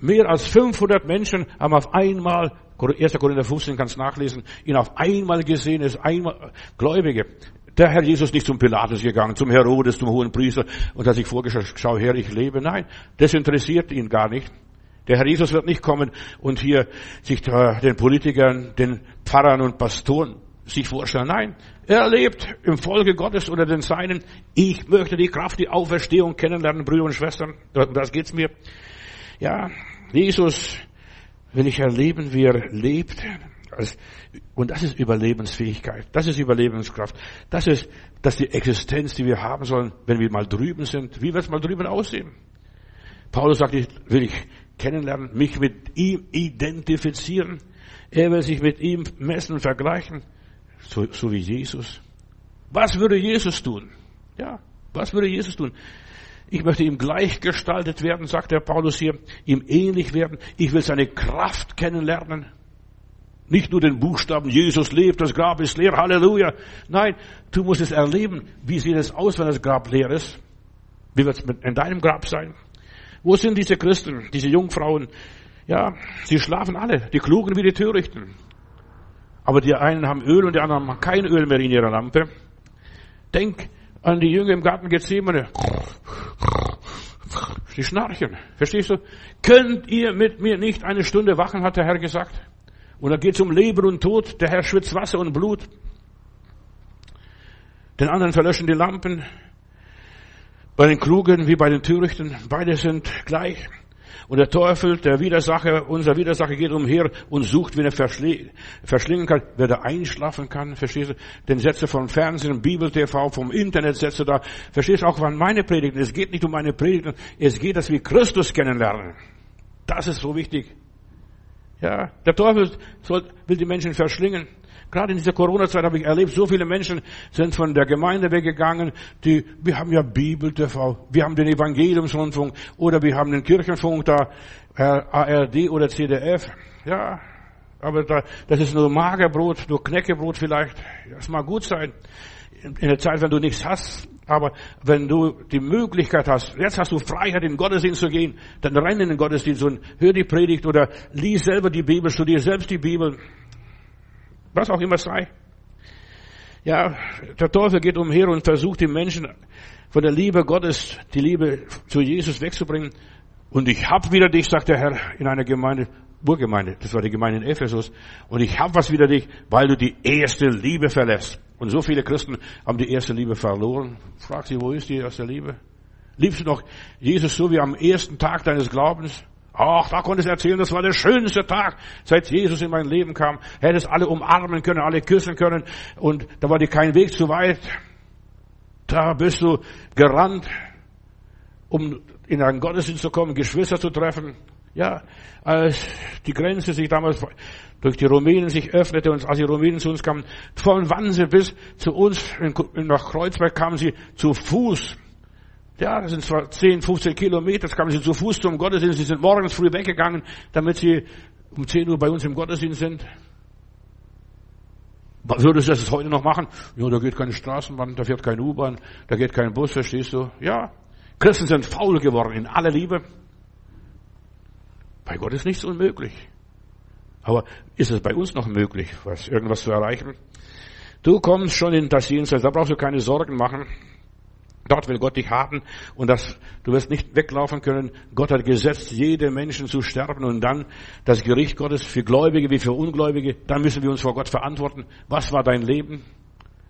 mehr als 500 Menschen haben auf einmal, 1. Korinther 15 kannst nachlesen, ihn auf einmal gesehen, ist einmal Gläubige. Der Herr Jesus nicht zum Pilatus gegangen, zum Herodes, zum hohen Priester und hat sich vorgestellt, schau her, ich lebe. Nein, das interessiert ihn gar nicht. Der Herr Jesus wird nicht kommen und hier sich den Politikern, den Pfarrern und Pastoren sich vorstellen. Nein, er lebt im Folge Gottes unter den Seinen. Ich möchte die Kraft, die Auferstehung kennenlernen, Brüder und Schwestern. Das geht's mir. Ja, Jesus will ich erleben, wie er lebt. Und das ist Überlebensfähigkeit. Das ist Überlebenskraft. Das ist, das ist die Existenz, die wir haben sollen, wenn wir mal drüben sind. Wie wird es mal drüben aussehen? Paulus sagt, ich will ich kennenlernen, mich mit ihm identifizieren. Er will sich mit ihm messen, vergleichen so, so wie Jesus. Was würde Jesus tun? Ja, was würde Jesus tun? Ich möchte ihm gleichgestaltet werden, sagt der Paulus hier, ihm ähnlich werden. Ich will seine Kraft kennenlernen. Nicht nur den Buchstaben, Jesus lebt, das Grab ist leer, Halleluja. Nein, du musst es erleben. Wie sieht es aus, wenn das Grab leer ist? Wie wird es in deinem Grab sein? Wo sind diese Christen, diese Jungfrauen? Ja, sie schlafen alle, die Klugen wie die Törichten. Aber die einen haben Öl und die anderen haben kein Öl mehr in ihrer Lampe. Denk an die Jünger im Garten Gethsemane. Die schnarchen. Verstehst du? Könnt ihr mit mir nicht eine Stunde wachen, hat der Herr gesagt. Und da geht es um Leben und Tod. Der Herr schwitzt Wasser und Blut. Den anderen verlöschen die Lampen. Bei den Klugen wie bei den Törichten. Beide sind gleich. Und der Teufel, der Widersacher, unser Widersacher geht umher und sucht, wen er verschlingen kann, wer da einschlafen kann, verstehst du? Den Sätze vom Fernsehen, Bibel TV, vom Internet Sätze da. Verstehst du auch an meine Predigten? Es geht nicht um meine Predigten, es geht, dass wir Christus kennenlernen. Das ist so wichtig. Ja, der Teufel soll, will die Menschen verschlingen. Gerade in dieser Corona-Zeit habe ich erlebt, so viele Menschen sind von der Gemeinde weggegangen, die, wir haben ja Bibel TV, wir haben den Evangeliumsrundfunk oder wir haben den Kirchenfunk da, ARD oder CDF. Ja, aber da, das ist nur Magerbrot, nur Knäckebrot vielleicht. Das mag gut sein. In der Zeit, wenn du nichts hast, aber wenn du die Möglichkeit hast, jetzt hast du Freiheit, in den Gottesdienst zu gehen, dann renn in den Gottesdienst und hör die Predigt oder lies selber die Bibel, studier selbst die Bibel. Was auch immer sei. Ja, der Teufel geht umher und versucht die Menschen von der Liebe Gottes, die Liebe zu Jesus wegzubringen. Und ich hab wieder dich, sagt der Herr in einer Gemeinde, Urgemeinde, das war die Gemeinde in Ephesus. Und ich hab was wieder dich, weil du die erste Liebe verlässt. Und so viele Christen haben die erste Liebe verloren. Frag sie, wo ist die erste Liebe? Liebst du noch Jesus so wie am ersten Tag deines Glaubens? Ach, da konntest du erzählen, das war der schönste Tag, seit Jesus in mein Leben kam. Hättest alle umarmen können, alle küssen können und da war dir kein Weg zu weit. Da bist du gerannt, um in einen Gottesdienst zu kommen, Geschwister zu treffen. Ja, als die Grenze sich damals durch die Rumänen sich öffnete und als die Rumänen zu uns kamen, von Wannsee bis zu uns nach Kreuzberg kamen sie zu Fuß ja, das sind zwar 10, 15 Kilometer, das kamen sie zu Fuß zum Gottesdienst, sie sind morgens früh weggegangen, damit sie um 10 Uhr bei uns im Gottesdienst sind. Würdest du das heute noch machen? Ja, da geht keine Straßenbahn, da fährt keine U-Bahn, da geht kein Bus, verstehst du? Ja. Christen sind faul geworden in aller Liebe. Bei Gott ist nichts unmöglich. Aber ist es bei uns noch möglich, was, irgendwas zu erreichen? Du kommst schon in das Jenseits, da brauchst du keine Sorgen machen. Dort will Gott dich haben und das, du wirst nicht weglaufen können. Gott hat gesetzt, jede Menschen zu sterben und dann das Gericht Gottes für Gläubige wie für Ungläubige. Dann müssen wir uns vor Gott verantworten. Was war dein Leben?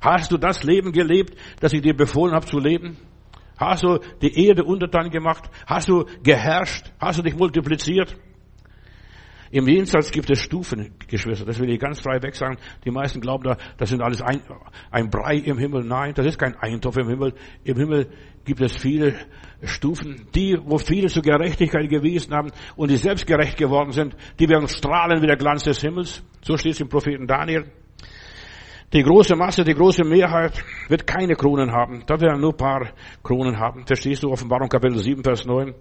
Hast du das Leben gelebt, das ich dir befohlen habe zu leben? Hast du die Erde untertan gemacht? Hast du geherrscht? Hast du dich multipliziert? Im Jenseits gibt es Stufen, Geschwister. Das will ich ganz frei weg sagen. Die meisten glauben da, das sind alles ein, ein Brei im Himmel. Nein, das ist kein Eintopf im Himmel. Im Himmel gibt es viele Stufen. Die, wo viele zur Gerechtigkeit gewiesen haben und die selbst gerecht geworden sind, die werden strahlen wie der Glanz des Himmels. So steht es im Propheten Daniel. Die große Masse, die große Mehrheit wird keine Kronen haben. Da werden nur ein paar Kronen haben. Verstehst du? Offenbarung Kapitel 7, Vers 9.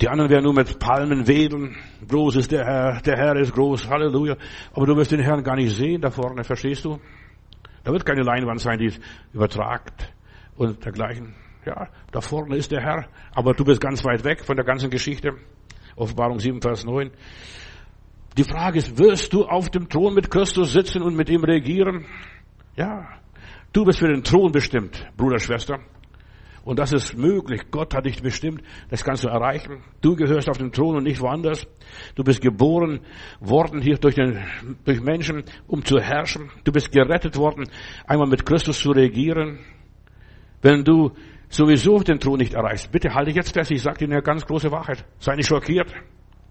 Die anderen werden nur mit Palmen wedeln. Groß ist der Herr, der Herr ist groß, Halleluja. Aber du wirst den Herrn gar nicht sehen da vorne, verstehst du? Da wird keine Leinwand sein, die übertragt und dergleichen. Ja, da vorne ist der Herr, aber du bist ganz weit weg von der ganzen Geschichte. Offenbarung 7, Vers 9. Die Frage ist, wirst du auf dem Thron mit Christus sitzen und mit ihm regieren? Ja, du bist für den Thron bestimmt, Bruder, Schwester. Und das ist möglich. Gott hat dich bestimmt. Das kannst du erreichen. Du gehörst auf den Thron und nicht woanders. Du bist geboren worden hier durch, den, durch Menschen, um zu herrschen. Du bist gerettet worden, einmal mit Christus zu regieren. Wenn du sowieso den Thron nicht erreichst, bitte halte jetzt fest. Ich sage dir eine ganz große Wahrheit. Sei nicht schockiert.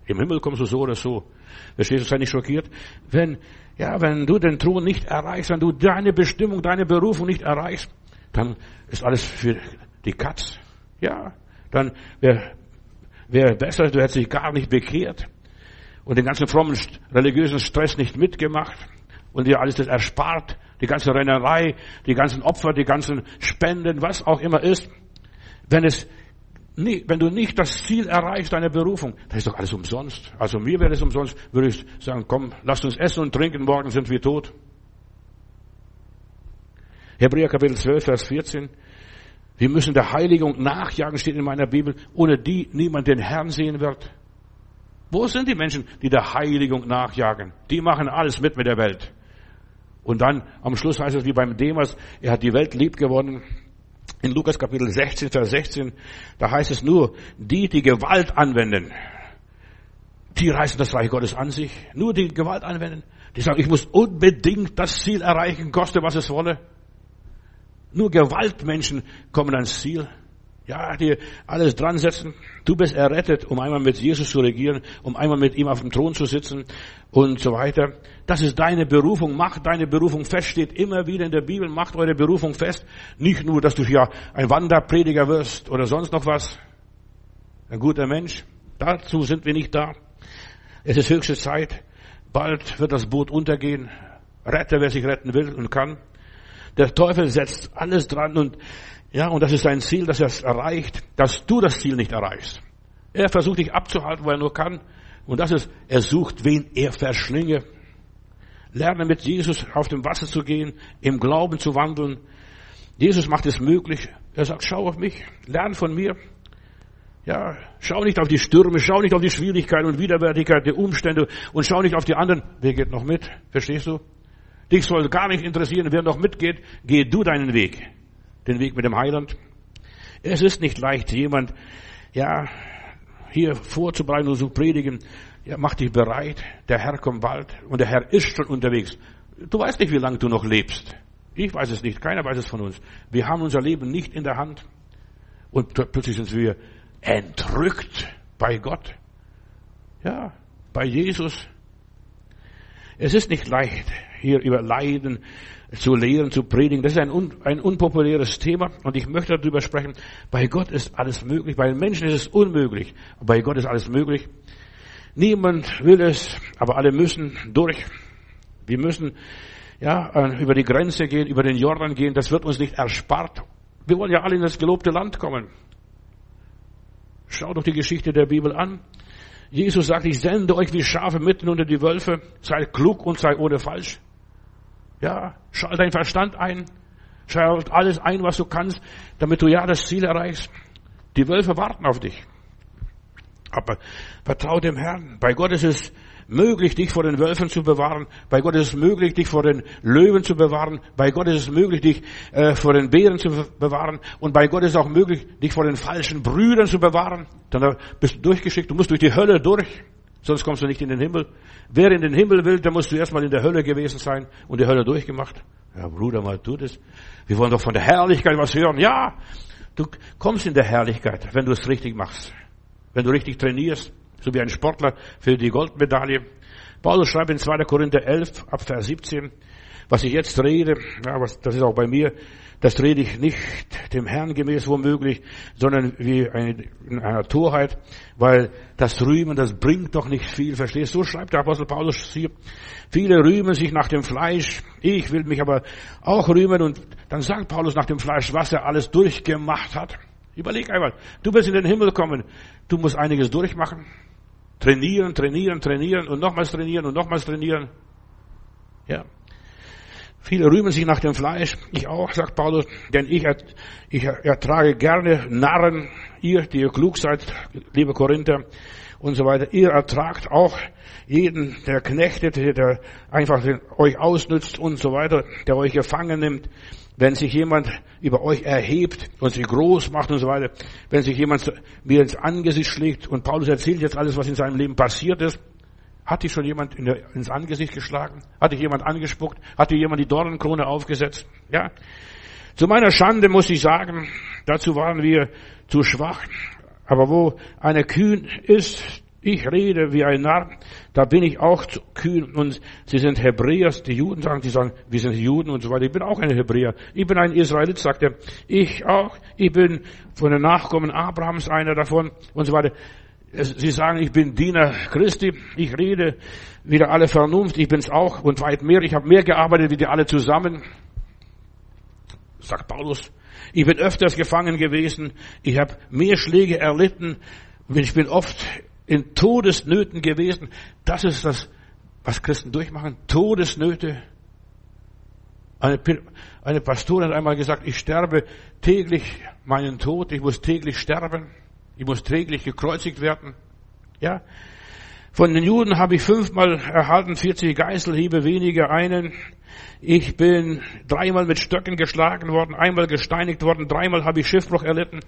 Im Himmel kommst du so oder so. Verstehst du, sei nicht schockiert. Wenn, ja, wenn du den Thron nicht erreichst, wenn du deine Bestimmung, deine Berufung nicht erreichst, dann ist alles für die Katz. Ja, dann wäre wär besser, du hättest dich gar nicht bekehrt und den ganzen frommen religiösen Stress nicht mitgemacht und dir alles das erspart, die ganze Rennerei, die ganzen Opfer, die ganzen Spenden, was auch immer ist. Wenn es wenn du nicht das Ziel erreichst, deine Berufung, dann ist doch alles umsonst. Also mir wäre es umsonst, würde ich sagen, komm, lasst uns essen und trinken, morgen sind wir tot. Hebräer Kapitel 12, Vers 14. Wir müssen der Heiligung nachjagen, steht in meiner Bibel, ohne die niemand den Herrn sehen wird. Wo sind die Menschen, die der Heiligung nachjagen? Die machen alles mit mit der Welt. Und dann am Schluss heißt es wie beim Demas, er hat die Welt lieb gewonnen. In Lukas Kapitel 16, Vers 16, da heißt es nur, die, die Gewalt anwenden, die reißen das Reich Gottes an sich. Nur die Gewalt anwenden. Die sagen, ich muss unbedingt das Ziel erreichen, koste was es wolle. Nur Gewaltmenschen kommen ans Ziel. Ja, die alles dran setzen. Du bist errettet, um einmal mit Jesus zu regieren, um einmal mit ihm auf dem Thron zu sitzen und so weiter. Das ist deine Berufung. Macht deine Berufung fest. Steht immer wieder in der Bibel. Macht eure Berufung fest. Nicht nur, dass du ja ein Wanderprediger wirst oder sonst noch was. Ein guter Mensch. Dazu sind wir nicht da. Es ist höchste Zeit. Bald wird das Boot untergehen. Rette, wer sich retten will und kann. Der Teufel setzt alles dran und ja, und das ist sein Ziel, dass er es erreicht, dass du das Ziel nicht erreichst. Er versucht dich abzuhalten, wo er nur kann. Und das ist, er sucht, wen er verschlinge. Lerne mit Jesus auf dem Wasser zu gehen, im Glauben zu wandeln. Jesus macht es möglich. Er sagt, schau auf mich, lern von mir. Ja, schau nicht auf die Stürme, schau nicht auf die Schwierigkeiten und Widerwärtigkeit der Umstände und schau nicht auf die anderen. Wer geht noch mit? Verstehst du? Dich soll gar nicht interessieren, wer noch mitgeht. Geh du deinen Weg. Den Weg mit dem Heiland. Es ist nicht leicht, jemand, ja, hier vorzubereiten und zu predigen. Ja, mach dich bereit. Der Herr kommt bald. Und der Herr ist schon unterwegs. Du weißt nicht, wie lange du noch lebst. Ich weiß es nicht. Keiner weiß es von uns. Wir haben unser Leben nicht in der Hand. Und plötzlich sind wir entrückt bei Gott. Ja, bei Jesus. Es ist nicht leicht, hier über Leiden zu lehren, zu predigen. Das ist ein, un, ein unpopuläres Thema und ich möchte darüber sprechen. Bei Gott ist alles möglich, bei den Menschen ist es unmöglich. Bei Gott ist alles möglich. Niemand will es, aber alle müssen durch. Wir müssen ja über die Grenze gehen, über den Jordan gehen. Das wird uns nicht erspart. Wir wollen ja alle in das gelobte Land kommen. Schau doch die Geschichte der Bibel an. Jesus sagt, ich sende euch wie Schafe mitten unter die Wölfe. Seid klug und seid ohne falsch. Ja, schalt deinen Verstand ein. Schalt alles ein, was du kannst, damit du ja das Ziel erreichst. Die Wölfe warten auf dich. Aber vertraue dem Herrn. Bei Gott ist es möglich, dich vor den Wölfen zu bewahren. Bei Gott ist es möglich, dich vor den Löwen zu bewahren. Bei Gott ist es möglich, dich äh, vor den Bären zu bewahren. Und bei Gott ist es auch möglich, dich vor den falschen Brüdern zu bewahren. Dann bist du durchgeschickt. Du musst durch die Hölle durch. Sonst kommst du nicht in den Himmel. Wer in den Himmel will, der musst du erstmal in der Hölle gewesen sein und die Hölle durchgemacht. Ja, Bruder, mal tu das. Wir wollen doch von der Herrlichkeit was hören. Ja, du kommst in der Herrlichkeit, wenn du es richtig machst. Wenn du richtig trainierst, so wie ein Sportler für die Goldmedaille. Paulus schreibt in 2. Korinther 11, ab Vers 17, was ich jetzt rede, ja, was, das ist auch bei mir, das rede ich nicht dem Herrn gemäß womöglich, sondern wie eine, in einer Torheit, weil das Rühmen, das bringt doch nicht viel, verstehst du? So schreibt der Apostel Paulus hier. Viele rühmen sich nach dem Fleisch, ich will mich aber auch rühmen und dann sagt Paulus nach dem Fleisch, was er alles durchgemacht hat. Überleg einmal, du bist in den Himmel gekommen, du musst einiges durchmachen. Trainieren, trainieren, trainieren und nochmals trainieren und nochmals trainieren. Ja. Viele rühmen sich nach dem Fleisch, ich auch, sagt Paulus, denn ich, ich ertrage gerne Narren, ihr, die ihr klug seid, liebe Korinther und so weiter. Ihr ertragt auch jeden, der knechtet, der einfach euch ausnützt und so weiter, der euch gefangen nimmt. Wenn sich jemand über euch erhebt und sich groß macht und so weiter, wenn sich jemand mir ins Angesicht schlägt und Paulus erzählt jetzt alles, was in seinem Leben passiert ist, hat dich schon jemand in der, ins Angesicht geschlagen? Hat dich jemand angespuckt? Hat dir jemand die Dornenkrone aufgesetzt? Ja. Zu meiner Schande muss ich sagen, dazu waren wir zu schwach. Aber wo eine Kühn ist, ich rede wie ein Narr, da bin ich auch zu kühn und sie sind Hebräer, die Juden sagen, die sagen, wir sind Juden und so weiter. Ich bin auch ein Hebräer. Ich bin ein Israelit, sagt er. Ich auch. Ich bin von den Nachkommen Abrahams einer davon und so weiter. Sie sagen, ich bin Diener Christi, ich rede wieder alle Vernunft, ich bin's auch und weit mehr. Ich habe mehr gearbeitet wie die alle zusammen, sagt Paulus. Ich bin öfters gefangen gewesen, ich habe mehr Schläge erlitten, ich bin oft in Todesnöten gewesen. Das ist das, was Christen durchmachen, Todesnöte. Eine, eine Pastorin hat einmal gesagt, ich sterbe täglich meinen Tod, ich muss täglich sterben. Ich muss täglich gekreuzigt werden. Ja. Von den Juden habe ich fünfmal erhalten, 40 Geißelhiebe, weniger einen. Ich bin dreimal mit Stöcken geschlagen worden, einmal gesteinigt worden, dreimal habe ich Schiffbruch erlitten.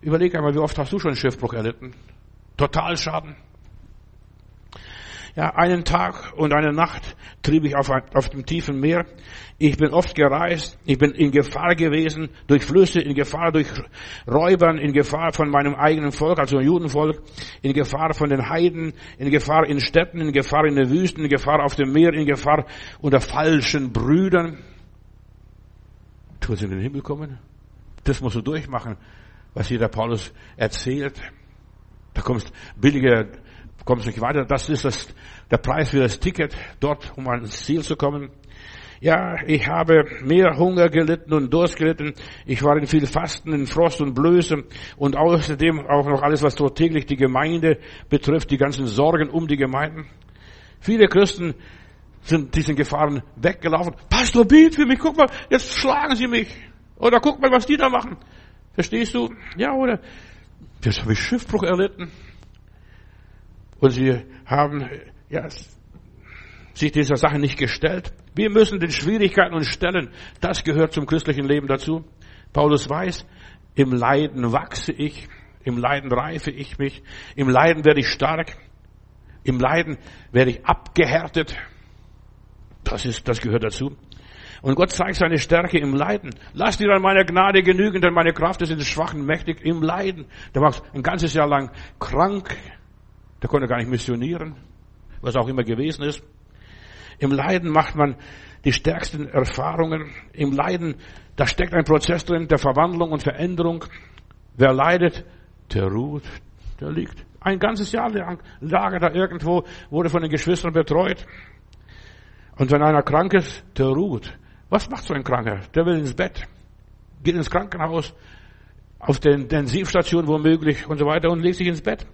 Überleg einmal, wie oft hast du schon Schiffbruch erlitten? Totalschaden. Ja, einen Tag und eine Nacht trieb ich auf, auf dem tiefen Meer. Ich bin oft gereist. Ich bin in Gefahr gewesen durch Flüsse, in Gefahr durch Räubern, in Gefahr von meinem eigenen Volk, also Judenvolk, in Gefahr von den Heiden, in Gefahr in Städten, in Gefahr in der Wüste, in Gefahr auf dem Meer, in Gefahr unter falschen Brüdern. Tun sie in den Himmel kommen? Das musst du durchmachen, was hier der Paulus erzählt. Da kommst billige kommst nicht weiter. Das ist das, der Preis für das Ticket, dort, um ans Ziel zu kommen. Ja, ich habe mehr Hunger gelitten und Durst gelitten. Ich war in viel Fasten, in Frost und Blöße und außerdem auch noch alles, was dort täglich die Gemeinde betrifft, die ganzen Sorgen um die Gemeinden. Viele Christen sind diesen Gefahren weggelaufen. Pastor, bet für mich, guck mal, jetzt schlagen sie mich. Oder guck mal, was die da machen. Verstehst du? Ja, oder? Jetzt habe ich Schiffbruch erlitten. Und sie haben ja, sich dieser Sache nicht gestellt. Wir müssen den Schwierigkeiten uns stellen. Das gehört zum christlichen Leben dazu. Paulus weiß, im Leiden wachse ich, im Leiden reife ich mich, im Leiden werde ich stark, im Leiden werde ich abgehärtet. Das ist, das gehört dazu. Und Gott zeigt seine Stärke im Leiden. Lass dir an meiner Gnade genügen, denn meine Kraft ist in den Schwachen mächtig im Leiden. Der war ein ganzes Jahr lang krank, der konnte gar nicht missionieren, was auch immer gewesen ist. Im Leiden macht man die stärksten Erfahrungen. Im Leiden, da steckt ein Prozess drin der Verwandlung und Veränderung. Wer leidet, der ruht, der liegt. Ein ganzes Jahr lang lag er da irgendwo, wurde von den Geschwistern betreut. Und wenn einer krank ist, der ruht. Was macht so ein Kranker? Der will ins Bett, geht ins Krankenhaus, auf der Intensivstation womöglich und so weiter und legt sich ins Bett.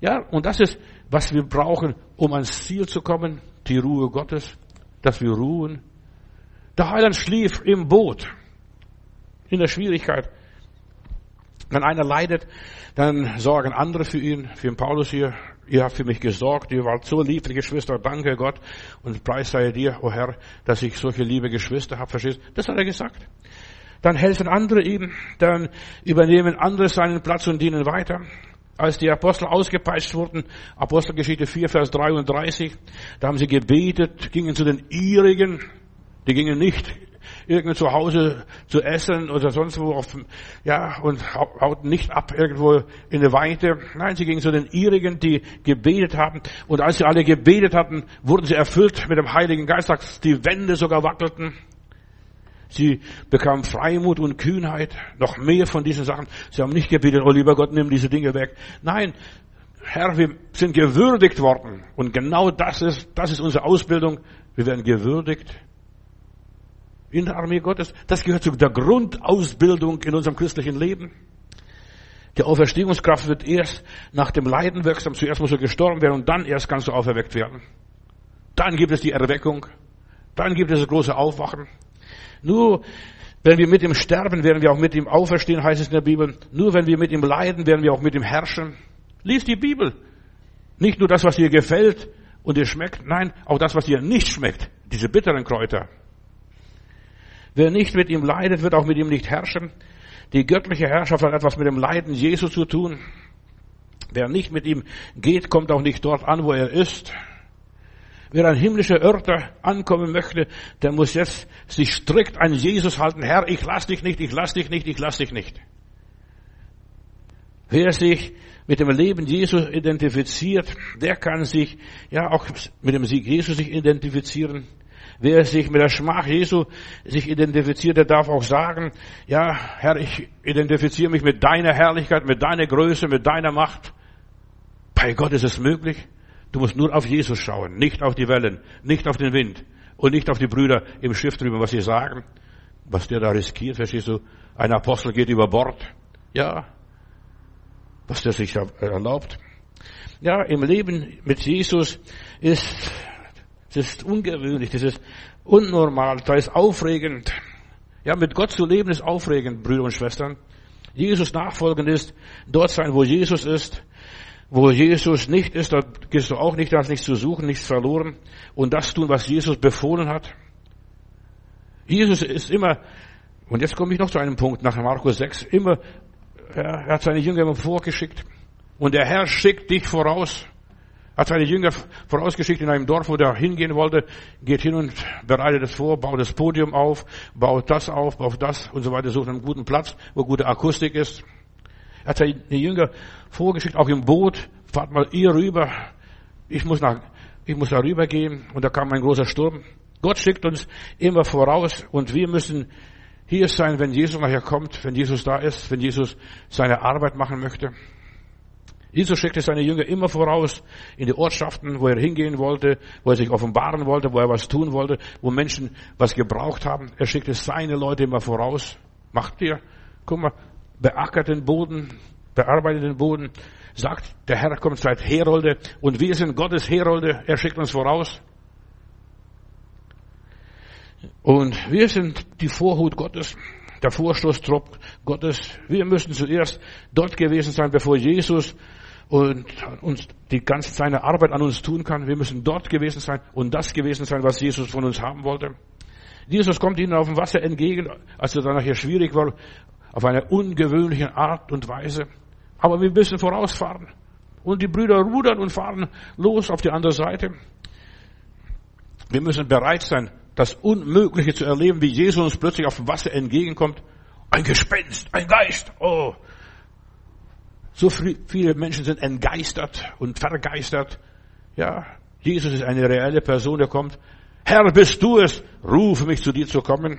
Ja, und das ist, was wir brauchen, um ans Ziel zu kommen, die Ruhe Gottes, dass wir ruhen. Der Heiland schlief im Boot, in der Schwierigkeit. Wenn einer leidet, dann sorgen andere für ihn, für den Paulus hier. Ihr habt für mich gesorgt, ihr wart so lieb, Geschwister, danke Gott und preis sei dir, o oh Herr, dass ich solche liebe Geschwister habe, verstehst Das hat er gesagt. Dann helfen andere ihm, dann übernehmen andere seinen Platz und dienen weiter als die Apostel ausgepeitscht wurden, Apostelgeschichte 4, Vers 33, da haben sie gebetet, gingen zu den ihrigen, die gingen nicht irgendwo zu Hause zu essen oder sonst wo auf, ja, und hauten nicht ab irgendwo in der Weite. Nein, sie gingen zu den ihrigen, die gebetet haben. Und als sie alle gebetet hatten, wurden sie erfüllt mit dem Heiligen Geist, dass die Wände sogar wackelten. Sie bekamen Freimut und Kühnheit, noch mehr von diesen Sachen. Sie haben nicht gebetet, oh lieber Gott, nimm diese Dinge weg. Nein, Herr, wir sind gewürdigt worden. Und genau das ist, das ist unsere Ausbildung. Wir werden gewürdigt in der Armee Gottes. Das gehört zu der Grundausbildung in unserem christlichen Leben. Die Auferstehungskraft wird erst nach dem Leiden wirksam. Zuerst muss er gestorben werden und dann erst kannst du auferweckt werden. Dann gibt es die Erweckung. Dann gibt es das große Aufwachen. Nur wenn wir mit ihm sterben, werden wir auch mit ihm auferstehen, heißt es in der Bibel. Nur wenn wir mit ihm leiden, werden wir auch mit ihm herrschen. Lies die Bibel. Nicht nur das, was dir gefällt und dir schmeckt, nein, auch das, was dir nicht schmeckt. Diese bitteren Kräuter. Wer nicht mit ihm leidet, wird auch mit ihm nicht herrschen. Die göttliche Herrschaft hat etwas mit dem Leiden Jesu zu tun. Wer nicht mit ihm geht, kommt auch nicht dort an, wo er ist. Wer ein himmlischer Örter ankommen möchte, der muss jetzt sich strikt an Jesus halten. Herr, ich lass dich nicht, ich lass dich nicht, ich lass dich nicht. Wer sich mit dem Leben Jesu identifiziert, der kann sich ja auch mit dem Sieg Jesu sich identifizieren. Wer sich mit der Schmach Jesu sich identifiziert, der darf auch sagen, ja, Herr, ich identifiziere mich mit deiner Herrlichkeit, mit deiner Größe, mit deiner Macht. Bei Gott ist es möglich. Du musst nur auf Jesus schauen, nicht auf die Wellen, nicht auf den Wind und nicht auf die Brüder im Schiff drüber, was sie sagen, was der da riskiert, verstehst du? Ein Apostel geht über Bord. Ja. Was der sich erlaubt. Ja, im Leben mit Jesus ist, das ist ungewöhnlich, das ist unnormal, das ist aufregend. Ja, mit Gott zu leben ist aufregend, Brüder und Schwestern. Jesus nachfolgend ist, dort sein, wo Jesus ist, wo Jesus nicht ist, da gehst du auch nicht, da hast nichts zu suchen, nichts verloren. Und das tun, was Jesus befohlen hat. Jesus ist immer, und jetzt komme ich noch zu einem Punkt nach Markus 6, immer, er hat seine Jünger immer vorgeschickt. Und der Herr schickt dich voraus. Hat seine Jünger vorausgeschickt in einem Dorf, wo er hingehen wollte, geht hin und bereitet es vor, baut das Podium auf, baut das auf, baut das und so weiter, sucht einen guten Platz, wo gute Akustik ist. Er hat seine Jünger vorgeschickt, auch im Boot, fahrt mal ihr rüber, ich muss nach, ich muss da rüber gehen, und da kam ein großer Sturm. Gott schickt uns immer voraus, und wir müssen hier sein, wenn Jesus nachher kommt, wenn Jesus da ist, wenn Jesus seine Arbeit machen möchte. Jesus schickte seine Jünger immer voraus in die Ortschaften, wo er hingehen wollte, wo er sich offenbaren wollte, wo er was tun wollte, wo Menschen was gebraucht haben. Er schickte seine Leute immer voraus. Macht ihr? Guck mal, beackert den Boden, bearbeitet den Boden, sagt, der Herr kommt seit Herolde und wir sind Gottes Herolde, er schickt uns voraus. Und wir sind die Vorhut Gottes, der Vorstoßtrupp Gottes. Wir müssen zuerst dort gewesen sein, bevor Jesus und uns die ganze seine Arbeit an uns tun kann. Wir müssen dort gewesen sein und das gewesen sein, was Jesus von uns haben wollte. Jesus kommt ihnen auf dem Wasser entgegen, als es dann nachher schwierig war, auf eine ungewöhnliche Art und Weise. Aber wir müssen vorausfahren. Und die Brüder rudern und fahren los auf die andere Seite. Wir müssen bereit sein, das Unmögliche zu erleben, wie Jesus uns plötzlich auf dem Wasser entgegenkommt. Ein Gespenst, ein Geist. Oh. So viele Menschen sind entgeistert und vergeistert. Ja, Jesus ist eine reelle Person, der kommt. Herr, bist du es? Rufe mich zu dir zu kommen.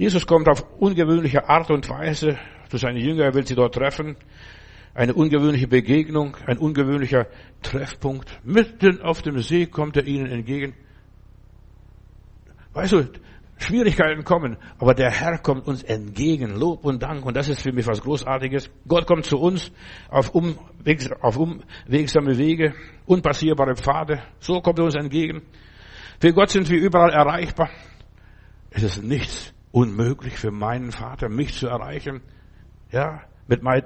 Jesus kommt auf ungewöhnliche Art und Weise zu seinen Jüngern, er will sie dort treffen. Eine ungewöhnliche Begegnung, ein ungewöhnlicher Treffpunkt. Mitten auf dem See kommt er ihnen entgegen. Weißt du, Schwierigkeiten kommen, aber der Herr kommt uns entgegen. Lob und Dank. Und das ist für mich was Großartiges. Gott kommt zu uns auf, umwegs, auf umwegsame Wege, unpassierbare Pfade. So kommt er uns entgegen. Für Gott sind wir überall erreichbar. Es ist nichts unmöglich für meinen Vater, mich zu erreichen. Ja, mit meinen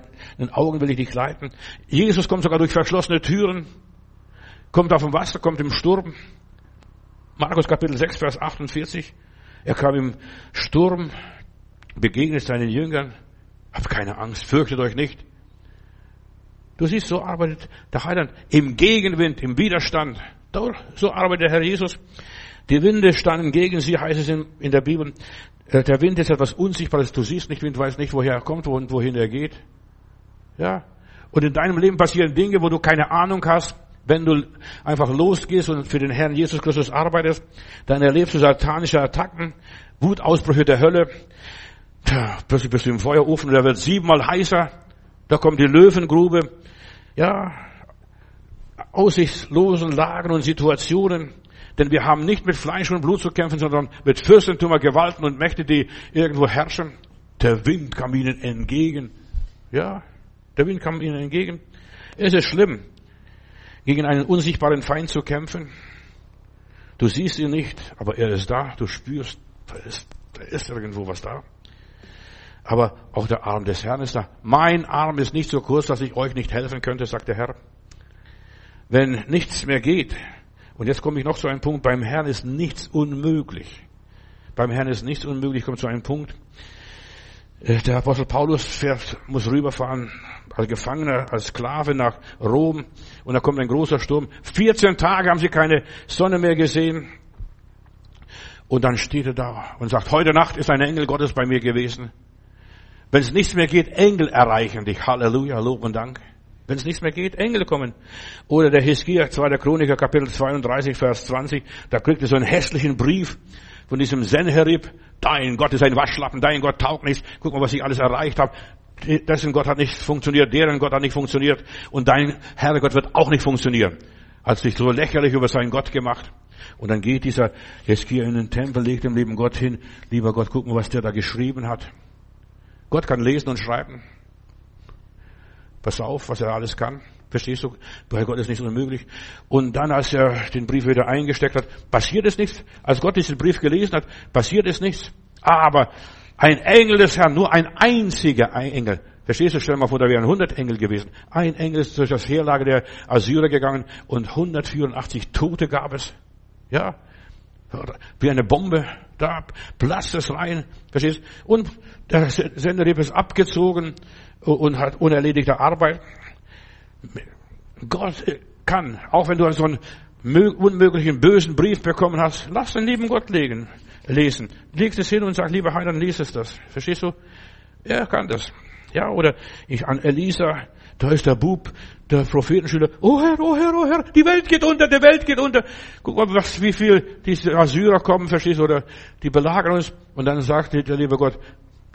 Augen will ich dich leiten. Jesus kommt sogar durch verschlossene Türen, kommt auf dem Wasser, kommt im Sturm. Markus Kapitel 6, Vers 48. Er kam im Sturm, begegnet seinen Jüngern. Habt keine Angst, fürchtet euch nicht. Du siehst, so arbeitet der Heiland im Gegenwind, im Widerstand. So arbeitet der Herr Jesus. Die Winde standen gegen sie, heißt es in, der Bibel. Äh, der Wind ist etwas Unsichtbares. Du siehst nicht, Wind weiß nicht, woher er kommt und wohin er geht. Ja. Und in deinem Leben passieren Dinge, wo du keine Ahnung hast. Wenn du einfach losgehst und für den Herrn Jesus Christus arbeitest, dann erlebst du satanische Attacken, Wutausbrüche der Hölle. Tja, plötzlich bist du im Feuerofen der wird siebenmal heißer. Da kommt die Löwengrube. Ja, aussichtslosen Lagen und Situationen. Denn wir haben nicht mit Fleisch und Blut zu kämpfen, sondern mit Fürstentümer, Gewalten und Mächte, die irgendwo herrschen. Der Wind kam ihnen entgegen. Ja, der Wind kam ihnen entgegen. Es ist schlimm, gegen einen unsichtbaren Feind zu kämpfen. Du siehst ihn nicht, aber er ist da. Du spürst, da ist, da ist irgendwo was da. Aber auch der Arm des Herrn ist da. Mein Arm ist nicht so kurz, dass ich euch nicht helfen könnte, sagt der Herr. Wenn nichts mehr geht, und jetzt komme ich noch zu einem Punkt, beim Herrn ist nichts unmöglich. Beim Herrn ist nichts unmöglich, kommt zu einem Punkt. Äh, der Apostel Paulus fährt, muss rüberfahren als Gefangener, als Sklave nach Rom und da kommt ein großer Sturm. 14 Tage haben sie keine Sonne mehr gesehen. Und dann steht er da und sagt, heute Nacht ist ein Engel Gottes bei mir gewesen. Wenn es nichts mehr geht, Engel erreichen dich. Halleluja, Lob und Dank. Wenn es nichts mehr geht, Engel kommen. Oder der Hiskia, 2. Chroniker, Kapitel 32, Vers 20, da kriegt er so einen hässlichen Brief von diesem Senherib. Dein Gott ist ein Waschlappen, dein Gott taugt nichts. Guck mal, was ich alles erreicht habe. Dessen Gott hat nicht funktioniert, deren Gott hat nicht funktioniert und dein Herrgott wird auch nicht funktionieren. Hat sich so lächerlich über seinen Gott gemacht. Und dann geht dieser Hiskia in den Tempel, legt dem lieben Gott hin. Lieber Gott, guck mal, was der da geschrieben hat. Gott kann lesen und schreiben. Pass auf, was er alles kann. Verstehst du? Bei Gott ist nichts unmöglich. Und dann, als er den Brief wieder eingesteckt hat, passiert es nichts. Als Gott diesen Brief gelesen hat, passiert es nichts. Aber ein Engel des Herrn, nur ein einziger Engel. Verstehst du? Stell dir mal vor, da wären 100 Engel gewesen. Ein Engel ist durch das Heerlager der Assyrer gegangen und 184 Tote gab es. Ja. Wie eine Bombe. Da platzt es rein. Verstehst? Und der Sendereb ist abgezogen und hat unerledigte Arbeit. Gott kann, auch wenn du so einen unmöglichen bösen Brief bekommen hast, lass den lieben Gott legen, lesen. Leg es hin und sag, lieber Heiland, lies es das. Verstehst du? Er kann das. Ja, oder ich an Elisa, da ist der Bub, der Prophetenschüler, oh Herr, oh Herr, oh Herr, die Welt geht unter, die Welt geht unter. Guck mal, was, wie viel diese Assyrer kommen, verstehst du, oder die belagern uns. Und dann sagt der liebe Gott,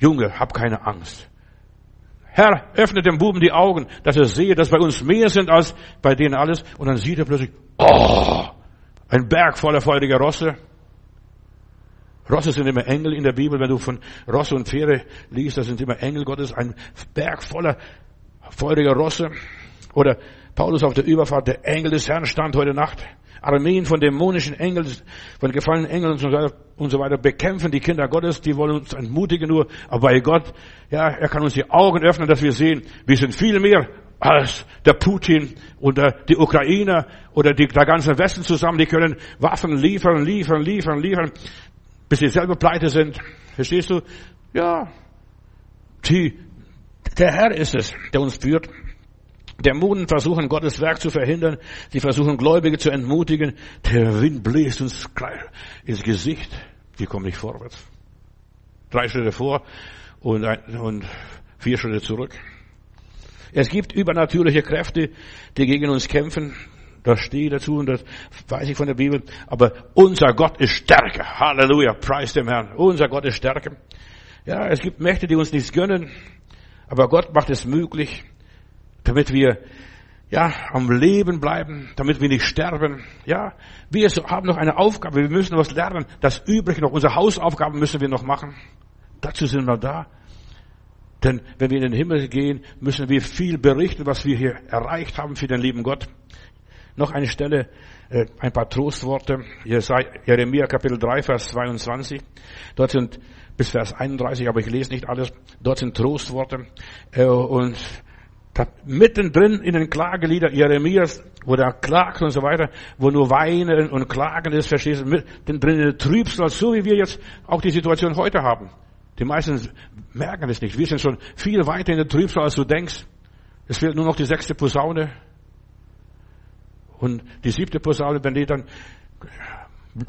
Junge, hab keine Angst. Herr, öffne dem Buben die Augen, dass er sehe, dass bei uns mehr sind als bei denen alles. Und dann sieht er plötzlich, oh, ein Berg voller feuriger Rosse. Rosse sind immer Engel in der Bibel. Wenn du von Rosse und Pferde liest, das sind immer Engel Gottes. Ein Berg voller feuriger Rosse. Oder Paulus auf der Überfahrt, der Engel des Herrn stand heute Nacht. Armeen von dämonischen Engeln, von gefallenen Engeln und so, weiter, und so weiter bekämpfen die Kinder Gottes, die wollen uns entmutigen nur, aber bei Gott, ja, er kann uns die Augen öffnen, dass wir sehen, wir sind viel mehr als der Putin oder die Ukrainer oder die, der ganze Westen zusammen, die können Waffen liefern, liefern, liefern, liefern, bis sie selber pleite sind. Verstehst du? Ja. Die, der Herr ist es, der uns führt. Dämonen versuchen Gottes Werk zu verhindern. Sie versuchen Gläubige zu entmutigen. Der Wind bläst uns ins Gesicht. Wir kommen nicht vorwärts. Drei Schritte vor und, ein, und vier Schritte zurück. Es gibt übernatürliche Kräfte, die gegen uns kämpfen. Das steht dazu und das weiß ich von der Bibel. Aber unser Gott ist stärker. Halleluja. Preis dem Herrn. Unser Gott ist stärker. Ja, es gibt Mächte, die uns nichts gönnen. Aber Gott macht es möglich damit wir ja, am Leben bleiben, damit wir nicht sterben. Ja, wir haben noch eine Aufgabe, wir müssen was lernen. Das Übrige noch, unsere Hausaufgaben müssen wir noch machen. Dazu sind wir da. Denn wenn wir in den Himmel gehen, müssen wir viel berichten, was wir hier erreicht haben für den lieben Gott. Noch eine Stelle, äh, ein paar Trostworte. Jeremia Kapitel 3, Vers 22. Dort sind bis Vers 31, aber ich lese nicht alles. Dort sind Trostworte. Äh, und mittendrin in den Klagelieder Jeremias, wo der klagt und so weiter, wo nur Weinen und Klagen ist, verstehst du, mittendrin in der Trübsal, so wie wir jetzt auch die Situation heute haben. Die meisten merken es nicht. Wir sind schon viel weiter in der Trübsal, als du denkst. Es fehlt nur noch die sechste Posaune. Und die siebte Posaune, wenn die dann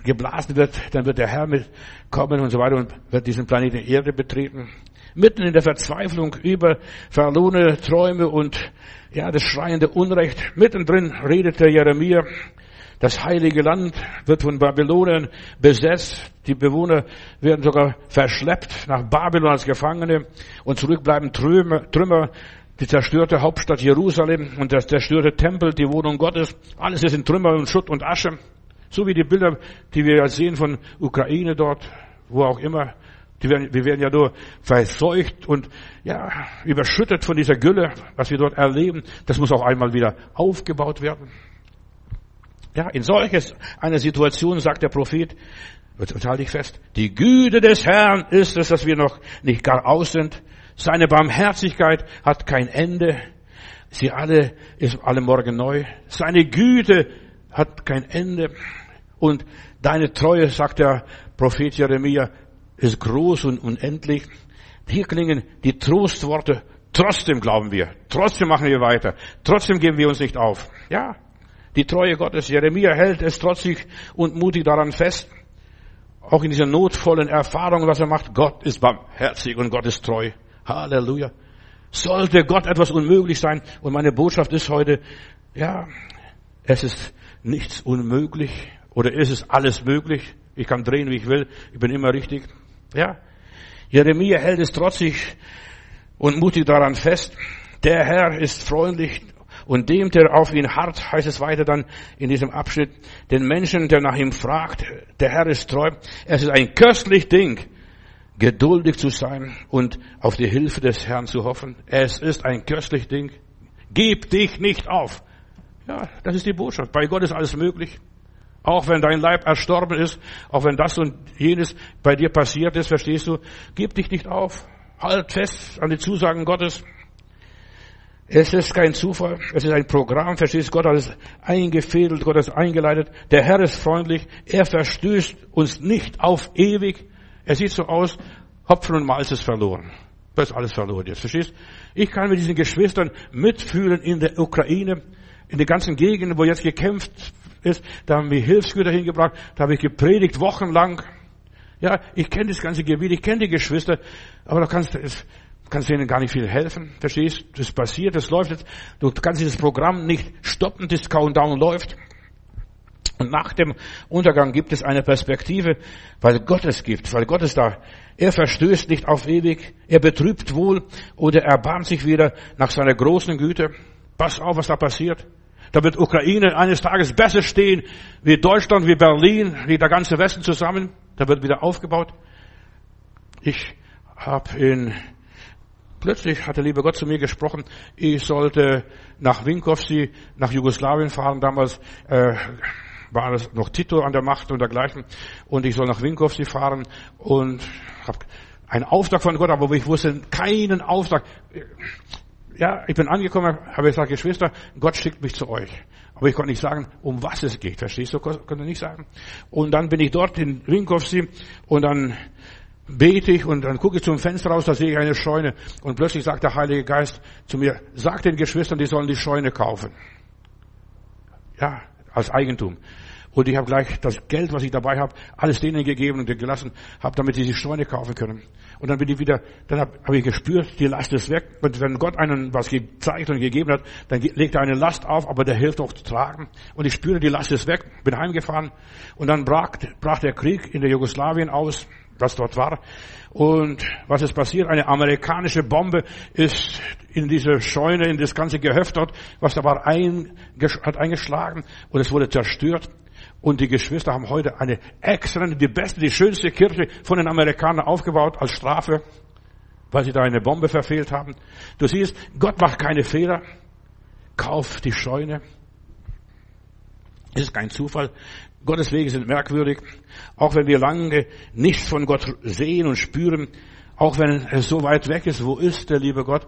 geblasen wird, dann wird der Herr mitkommen und so weiter und wird diesen Planeten Erde betreten mitten in der Verzweiflung über verlorene Träume und ja, das schreiende Unrecht. Mittendrin redet der Jeremia. Das heilige Land wird von Babylonern besetzt. Die Bewohner werden sogar verschleppt nach Babylon als Gefangene und zurückbleiben Trümmer, Trümmer die zerstörte Hauptstadt Jerusalem und das zerstörte Tempel, die Wohnung Gottes. Alles ist in Trümmer und Schutt und Asche. So wie die Bilder, die wir sehen von Ukraine dort, wo auch immer. Werden, wir werden ja nur verseucht und ja, überschüttet von dieser Gülle, was wir dort erleben. Das muss auch einmal wieder aufgebaut werden. Ja, in solches einer Situation sagt der Prophet, und halte ich fest, die Güte des Herrn ist es, dass wir noch nicht gar aus sind. Seine Barmherzigkeit hat kein Ende. Sie alle ist alle Morgen neu. Seine Güte hat kein Ende. Und deine Treue, sagt der Prophet Jeremia, ist groß und unendlich. Hier klingen die Trostworte. Trotzdem glauben wir. Trotzdem machen wir weiter. Trotzdem geben wir uns nicht auf. Ja. Die Treue Gottes. Jeremia hält es trotzig und mutig daran fest. Auch in dieser notvollen Erfahrung, was er macht. Gott ist barmherzig und Gott ist treu. Halleluja. Sollte Gott etwas unmöglich sein? Und meine Botschaft ist heute, ja, es ist nichts unmöglich. Oder ist es alles möglich? Ich kann drehen, wie ich will. Ich bin immer richtig. Ja. Jeremia hält es trotzig und mutig daran fest. Der Herr ist freundlich und dem, der auf ihn hart, heißt es weiter dann in diesem Abschnitt, den Menschen, der nach ihm fragt, der Herr ist treu. Es ist ein köstlich Ding, geduldig zu sein und auf die Hilfe des Herrn zu hoffen. Es ist ein köstlich Ding. Gib dich nicht auf. Ja, das ist die Botschaft. Bei Gott ist alles möglich. Auch wenn dein Leib erstorben ist, auch wenn das und jenes bei dir passiert ist, verstehst du, gib dich nicht auf. Halt fest an die Zusagen Gottes. Es ist kein Zufall, es ist ein Programm, verstehst du? Gott hat es eingefädelt, Gott hat es eingeleitet. Der Herr ist freundlich, er verstößt uns nicht auf ewig. Es sieht so aus, Hopfen und Malz ist verloren. Das ist alles verloren jetzt, verstehst? Ich kann mit diesen Geschwistern mitfühlen in der Ukraine, in den ganzen Gegenden, wo jetzt gekämpft ist. Da haben wir Hilfsgüter hingebracht, da habe ich gepredigt wochenlang. Ja, ich kenne das ganze Gebiet, ich kenne die Geschwister, aber da kannst du, kannst du ihnen gar nicht viel helfen. Verstehst? Das passiert, das läuft jetzt. Du kannst dieses Programm nicht stoppen, das Countdown läuft. Und nach dem Untergang gibt es eine Perspektive, weil Gott es gibt, weil Gott es da. Er verstößt nicht auf ewig, er betrübt wohl oder erbarmt sich wieder nach seiner großen Güte. Pass auf, was da passiert. Da wird Ukraine eines Tages besser stehen wie Deutschland, wie Berlin, wie der ganze Westen zusammen. Da wird wieder aufgebaut. Ich habe in Plötzlich hat der liebe Gott zu mir gesprochen, ich sollte nach Winkovsky, nach Jugoslawien fahren. Damals äh, war es noch Tito an der Macht und dergleichen. Und ich soll nach Winkovsky fahren und habe einen Auftrag von Gott, aber ich wusste keinen Auftrag. Ja, ich bin angekommen, habe gesagt, Geschwister, Gott schickt mich zu euch. Aber ich konnte nicht sagen, um was es geht. Verstehst du? Konnte nicht sagen. Und dann bin ich dort in Winkovsky und dann bete ich und dann gucke ich zum Fenster raus, da sehe ich eine Scheune und plötzlich sagt der Heilige Geist zu mir, sag den Geschwistern, die sollen die Scheune kaufen. Ja, als Eigentum. Und ich habe gleich das Geld, was ich dabei habe, alles denen gegeben und gelassen, habe, damit sie die Scheune kaufen können. Und dann bin ich wieder, dann habe hab ich gespürt, die Last ist weg. Und wenn Gott einen was gezeigt und gegeben hat, dann legt er eine Last auf, aber der hilft auch zu tragen. Und ich spüre, die Last ist weg, bin heimgefahren. Und dann brach, brach der Krieg in der Jugoslawien aus was dort war. Und was ist passiert? Eine amerikanische Bombe ist in diese Scheune, in das ganze Gehöft dort, was da war, hat eingeschlagen und es wurde zerstört. Und die Geschwister haben heute eine exzellente, die beste, die schönste Kirche von den Amerikanern aufgebaut als Strafe, weil sie da eine Bombe verfehlt haben. Du siehst, Gott macht keine Fehler. Kauf die Scheune. Es ist kein Zufall. Gottes Wege sind merkwürdig. Auch wenn wir lange nichts von Gott sehen und spüren, auch wenn es so weit weg ist, wo ist der liebe Gott?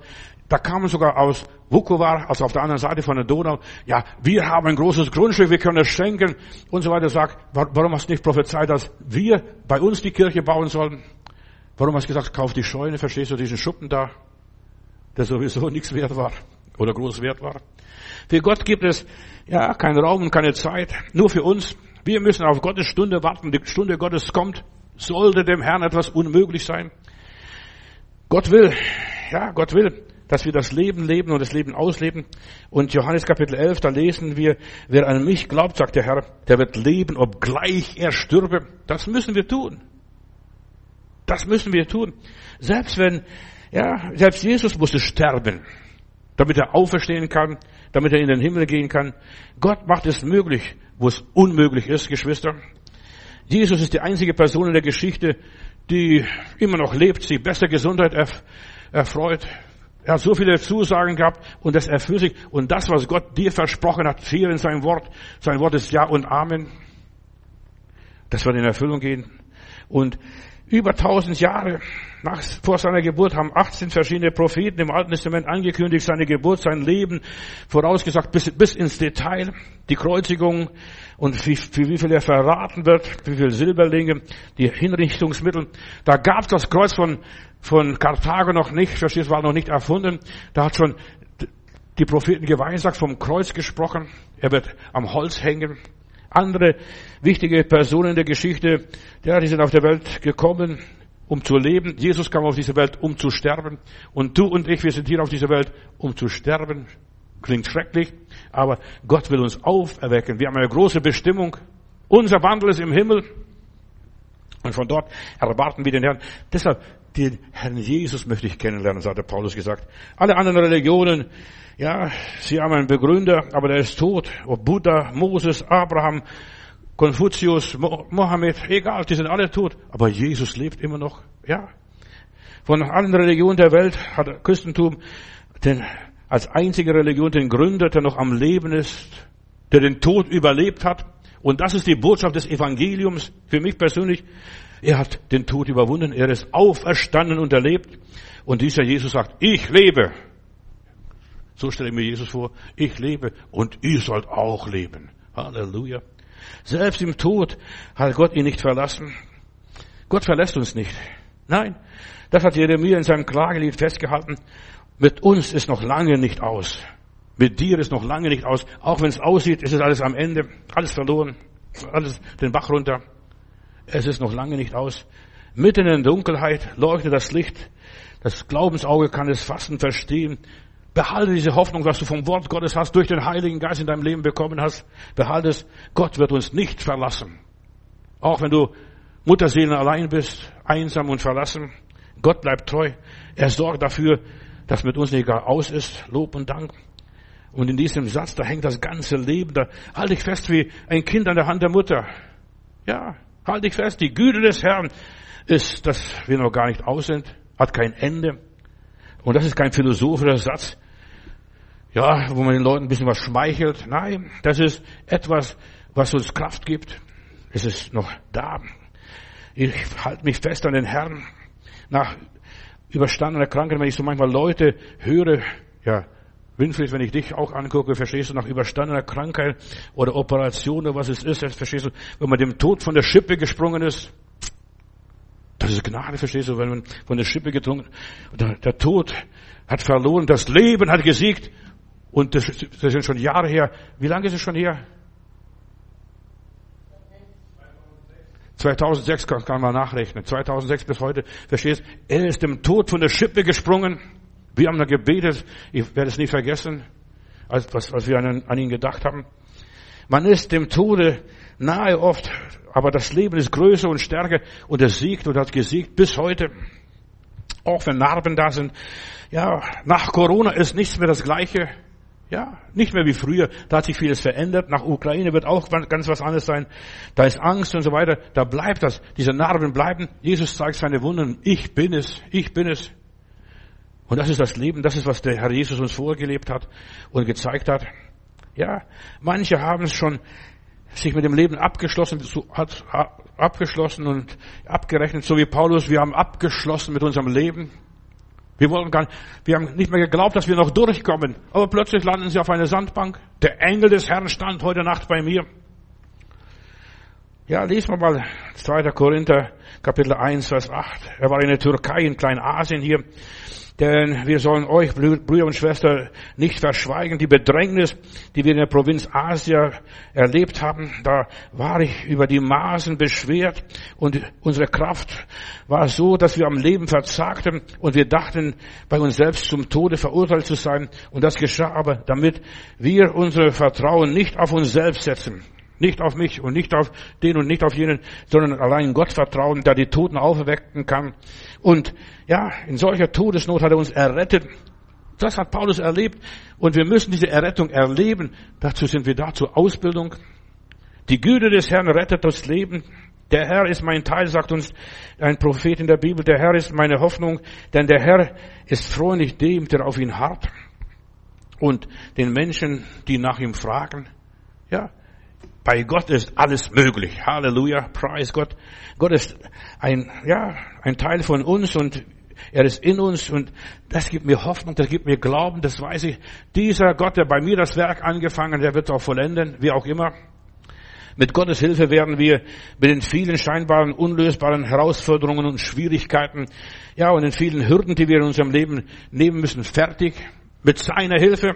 Da kamen sogar aus Vukovar, also auf der anderen Seite von der Donau, ja, wir haben ein großes Grundstück, wir können es schenken und so weiter. Sagt, warum hast du nicht prophezeit, dass wir bei uns die Kirche bauen sollen? Warum hast du gesagt, kauf die Scheune, verstehst du diesen Schuppen da, der sowieso *laughs* nichts wert war oder groß wert war? Für Gott gibt es ja keinen Raum und keine Zeit, nur für uns. Wir müssen auf Gottes Stunde warten. Die Stunde Gottes kommt. Sollte dem Herrn etwas unmöglich sein? Gott will, ja, Gott will, dass wir das Leben leben und das Leben ausleben. Und Johannes Kapitel 11, da lesen wir, wer an mich glaubt, sagt der Herr, der wird leben, obgleich er stürbe. Das müssen wir tun. Das müssen wir tun. Selbst wenn, ja, selbst Jesus musste sterben, damit er auferstehen kann, damit er in den Himmel gehen kann. Gott macht es möglich, wo es unmöglich ist, Geschwister. Jesus ist die einzige Person in der Geschichte, die immer noch lebt, sich bester Gesundheit erfreut. Er hat so viele Zusagen gehabt und das erfüllt sich. Und das, was Gott dir versprochen hat, hier in seinem Wort, sein Wort ist Ja und Amen. Das wird in Erfüllung gehen. Und über tausend Jahre nach, vor seiner Geburt haben 18 verschiedene Propheten im Alten Testament angekündigt, seine Geburt, sein Leben, vorausgesagt bis, bis ins Detail, die Kreuzigung und für wie viel er verraten wird, wie viel Silberlinge, die Hinrichtungsmittel. Da gab es das Kreuz von, von Karthago noch nicht, verstehst, war noch nicht erfunden. Da hat schon die Propheten geweissagt, vom Kreuz gesprochen. Er wird am Holz hängen andere wichtige Personen der Geschichte, ja, die sind auf der Welt gekommen, um zu leben. Jesus kam auf diese Welt, um zu sterben. Und du und ich, wir sind hier auf dieser Welt, um zu sterben. Klingt schrecklich, aber Gott will uns auferwecken. Wir haben eine große Bestimmung. Unser Wandel ist im Himmel. Und von dort erwarten wir den Herrn. Deshalb, den Herrn Jesus möchte ich kennenlernen, hat der Paulus gesagt. Alle anderen Religionen, ja, sie haben einen Begründer, aber der ist tot. Ob Buddha, Moses, Abraham, Konfuzius, Mohammed, egal, die sind alle tot. Aber Jesus lebt immer noch, ja. Von allen Religionen der Welt hat Christentum den, als einzige Religion den Gründer, der noch am Leben ist, der den Tod überlebt hat. Und das ist die Botschaft des Evangeliums für mich persönlich. Er hat den Tod überwunden, er ist auferstanden und erlebt. Und dieser Jesus sagt, ich lebe. So stelle ich mir Jesus vor, ich lebe und ihr sollt auch leben. Halleluja. Selbst im Tod hat Gott ihn nicht verlassen. Gott verlässt uns nicht. Nein, das hat Jeremia in seinem Klagelied festgehalten. Mit uns ist noch lange nicht aus. Mit dir ist noch lange nicht aus. Auch wenn es aussieht, ist es alles am Ende, alles verloren, alles den Bach runter. Es ist noch lange nicht aus. Mitten in der Dunkelheit leuchtet das Licht. Das Glaubensauge kann es fassen, verstehen. Behalte diese Hoffnung, was du vom Wort Gottes hast, durch den Heiligen Geist in deinem Leben bekommen hast. Behalte es. Gott wird uns nicht verlassen. Auch wenn du Mutterseelen allein bist, einsam und verlassen. Gott bleibt treu. Er sorgt dafür, dass mit uns nicht gar aus ist. Lob und Dank. Und in diesem Satz, da hängt das ganze Leben. Da halte ich fest wie ein Kind an der Hand der Mutter. Ja, halte ich fest. Die Güte des Herrn ist, dass wir noch gar nicht aus sind, hat kein Ende. Und das ist kein philosophischer Satz ja, wo man den Leuten ein bisschen was schmeichelt. Nein, das ist etwas, was uns Kraft gibt. Es ist noch da. Ich halte mich fest an den Herrn. Nach überstandener Krankheit, wenn ich so manchmal Leute höre, ja, Winfried, wenn ich dich auch angucke, verstehst du, nach überstandener Krankheit oder Operation oder was es ist, verstehst du, wenn man dem Tod von der Schippe gesprungen ist, das ist Gnade, verstehst du, wenn man von der Schippe getrunken, der, der Tod hat verloren, das Leben hat gesiegt und das, das sind schon Jahre her. Wie lange ist es schon her? 2006 kann, man nachrechnen. 2006 bis heute. Verstehst? Er ist dem Tod von der Schippe gesprungen. Wir haben da gebetet. Ich werde es nie vergessen, als, als, als wir an, an ihn gedacht haben. Man ist dem Tode nahe oft, aber das Leben ist größer und stärker und er siegt und hat gesiegt bis heute. Auch wenn Narben da sind. Ja, nach Corona ist nichts mehr das Gleiche. Ja, nicht mehr wie früher. Da hat sich vieles verändert. Nach Ukraine wird auch ganz was anderes sein. Da ist Angst und so weiter. Da bleibt das. Diese Narben bleiben. Jesus zeigt seine Wunden. Ich bin es. Ich bin es. Und das ist das Leben. Das ist, was der Herr Jesus uns vorgelebt hat und gezeigt hat. Ja, manche haben es schon sich mit dem Leben abgeschlossen, hat abgeschlossen und abgerechnet, so wie Paulus. Wir haben abgeschlossen mit unserem Leben. Wir wollten gar wir haben nicht mehr geglaubt, dass wir noch durchkommen. Aber plötzlich landen sie auf einer Sandbank. Der Engel des Herrn stand heute Nacht bei mir. Ja, lesen wir mal 2. Korinther, Kapitel 1, Vers 8. Er war in der Türkei, in Kleinasien hier. Denn wir sollen euch, Brüder und Schwestern, nicht verschweigen, die Bedrängnis, die wir in der Provinz Asia erlebt haben. Da war ich über die Maßen beschwert und unsere Kraft war so, dass wir am Leben verzagten und wir dachten, bei uns selbst zum Tode verurteilt zu sein. Und das geschah aber, damit wir unser Vertrauen nicht auf uns selbst setzen, nicht auf mich und nicht auf den und nicht auf jenen, sondern allein Gott vertrauen, der die Toten auferwecken kann. Und ja, in solcher Todesnot hat er uns errettet. Das hat Paulus erlebt. Und wir müssen diese Errettung erleben. Dazu sind wir da zur Ausbildung. Die Güte des Herrn rettet das Leben. Der Herr ist mein Teil, sagt uns ein Prophet in der Bibel. Der Herr ist meine Hoffnung, denn der Herr ist freundlich dem, der auf ihn harrt. Und den Menschen, die nach ihm fragen. Ja, bei Gott ist alles möglich. Halleluja, preis Gott. Gott ist ein, ja, ein Teil von uns und er ist in uns und das gibt mir Hoffnung, das gibt mir Glauben, das weiß ich. Dieser Gott, der bei mir das Werk angefangen, der wird auch vollenden, wie auch immer. Mit Gottes Hilfe werden wir mit den vielen scheinbaren, unlösbaren Herausforderungen und Schwierigkeiten, ja, und den vielen Hürden, die wir in unserem Leben nehmen müssen, fertig. Mit seiner Hilfe.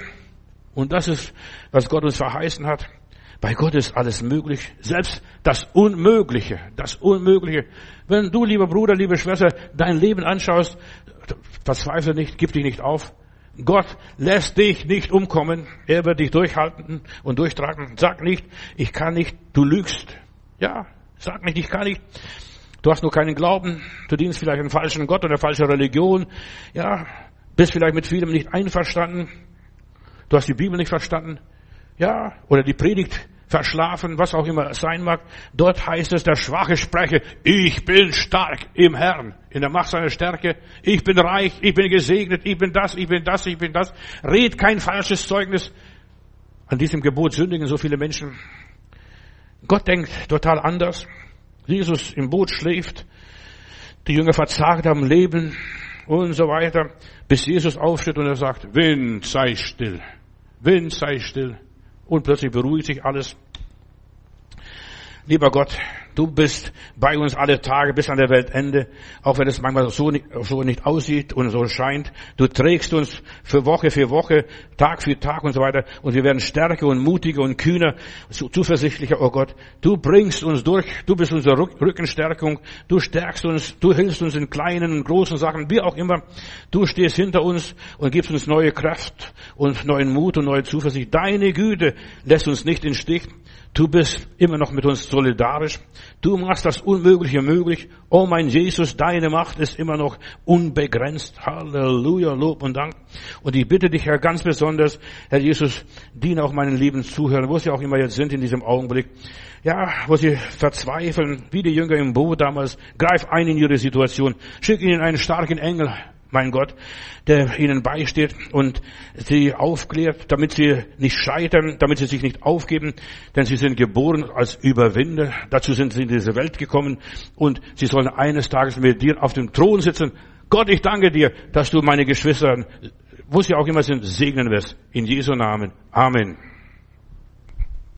Und das ist, was Gott uns verheißen hat. Bei Gott ist alles möglich. Selbst das Unmögliche, das Unmögliche. Wenn du, lieber Bruder, liebe Schwester, dein Leben anschaust, verzweifle nicht, gib dich nicht auf. Gott lässt dich nicht umkommen. Er wird dich durchhalten und durchtragen. Sag nicht, ich kann nicht, du lügst. Ja, sag nicht, ich kann nicht. Du hast nur keinen Glauben. Du dienst vielleicht einen falschen Gott oder eine falsche Religion. Ja, bist vielleicht mit vielem nicht einverstanden. Du hast die Bibel nicht verstanden. Ja, oder die Predigt verschlafen, was auch immer es sein mag. Dort heißt es, der Schwache spreche, ich bin stark im Herrn, in der Macht seiner Stärke. Ich bin reich, ich bin gesegnet, ich bin das, ich bin das, ich bin das. Red kein falsches Zeugnis. An diesem Gebot sündigen so viele Menschen. Gott denkt total anders. Jesus im Boot schläft. Die Jünger verzagt am Leben und so weiter, bis Jesus aufsteht und er sagt, Wind sei still. Wind sei still. Und plötzlich beruhigt sich alles. Lieber Gott, du bist bei uns alle Tage bis an der Weltende, auch wenn es manchmal so nicht, so nicht aussieht und so scheint. Du trägst uns für Woche für Woche, Tag für Tag und so weiter und wir werden stärker und mutiger und kühner, zuversichtlicher, oh Gott. Du bringst uns durch, du bist unsere Rückenstärkung, du stärkst uns, du hilfst uns in kleinen und großen Sachen, wie auch immer. Du stehst hinter uns und gibst uns neue Kraft und neuen Mut und neue Zuversicht. Deine Güte lässt uns nicht in Stich. Du bist immer noch mit uns solidarisch. Du machst das Unmögliche möglich. Oh mein Jesus, deine Macht ist immer noch unbegrenzt. Halleluja, Lob und Dank. Und ich bitte dich, Herr, ganz besonders, Herr Jesus, diene auch meinen lieben Zuhörern, wo sie auch immer jetzt sind in diesem Augenblick. Ja, wo sie verzweifeln, wie die Jünger im Boot damals. Greif ein in ihre Situation. Schick ihnen einen starken Engel mein Gott, der ihnen beisteht und sie aufklärt, damit sie nicht scheitern, damit sie sich nicht aufgeben, denn sie sind geboren als Überwinder. Dazu sind sie in diese Welt gekommen und sie sollen eines Tages mit dir auf dem Thron sitzen. Gott, ich danke dir, dass du meine Geschwister, wo sie auch immer sind, segnen wirst. In Jesu Namen. Amen.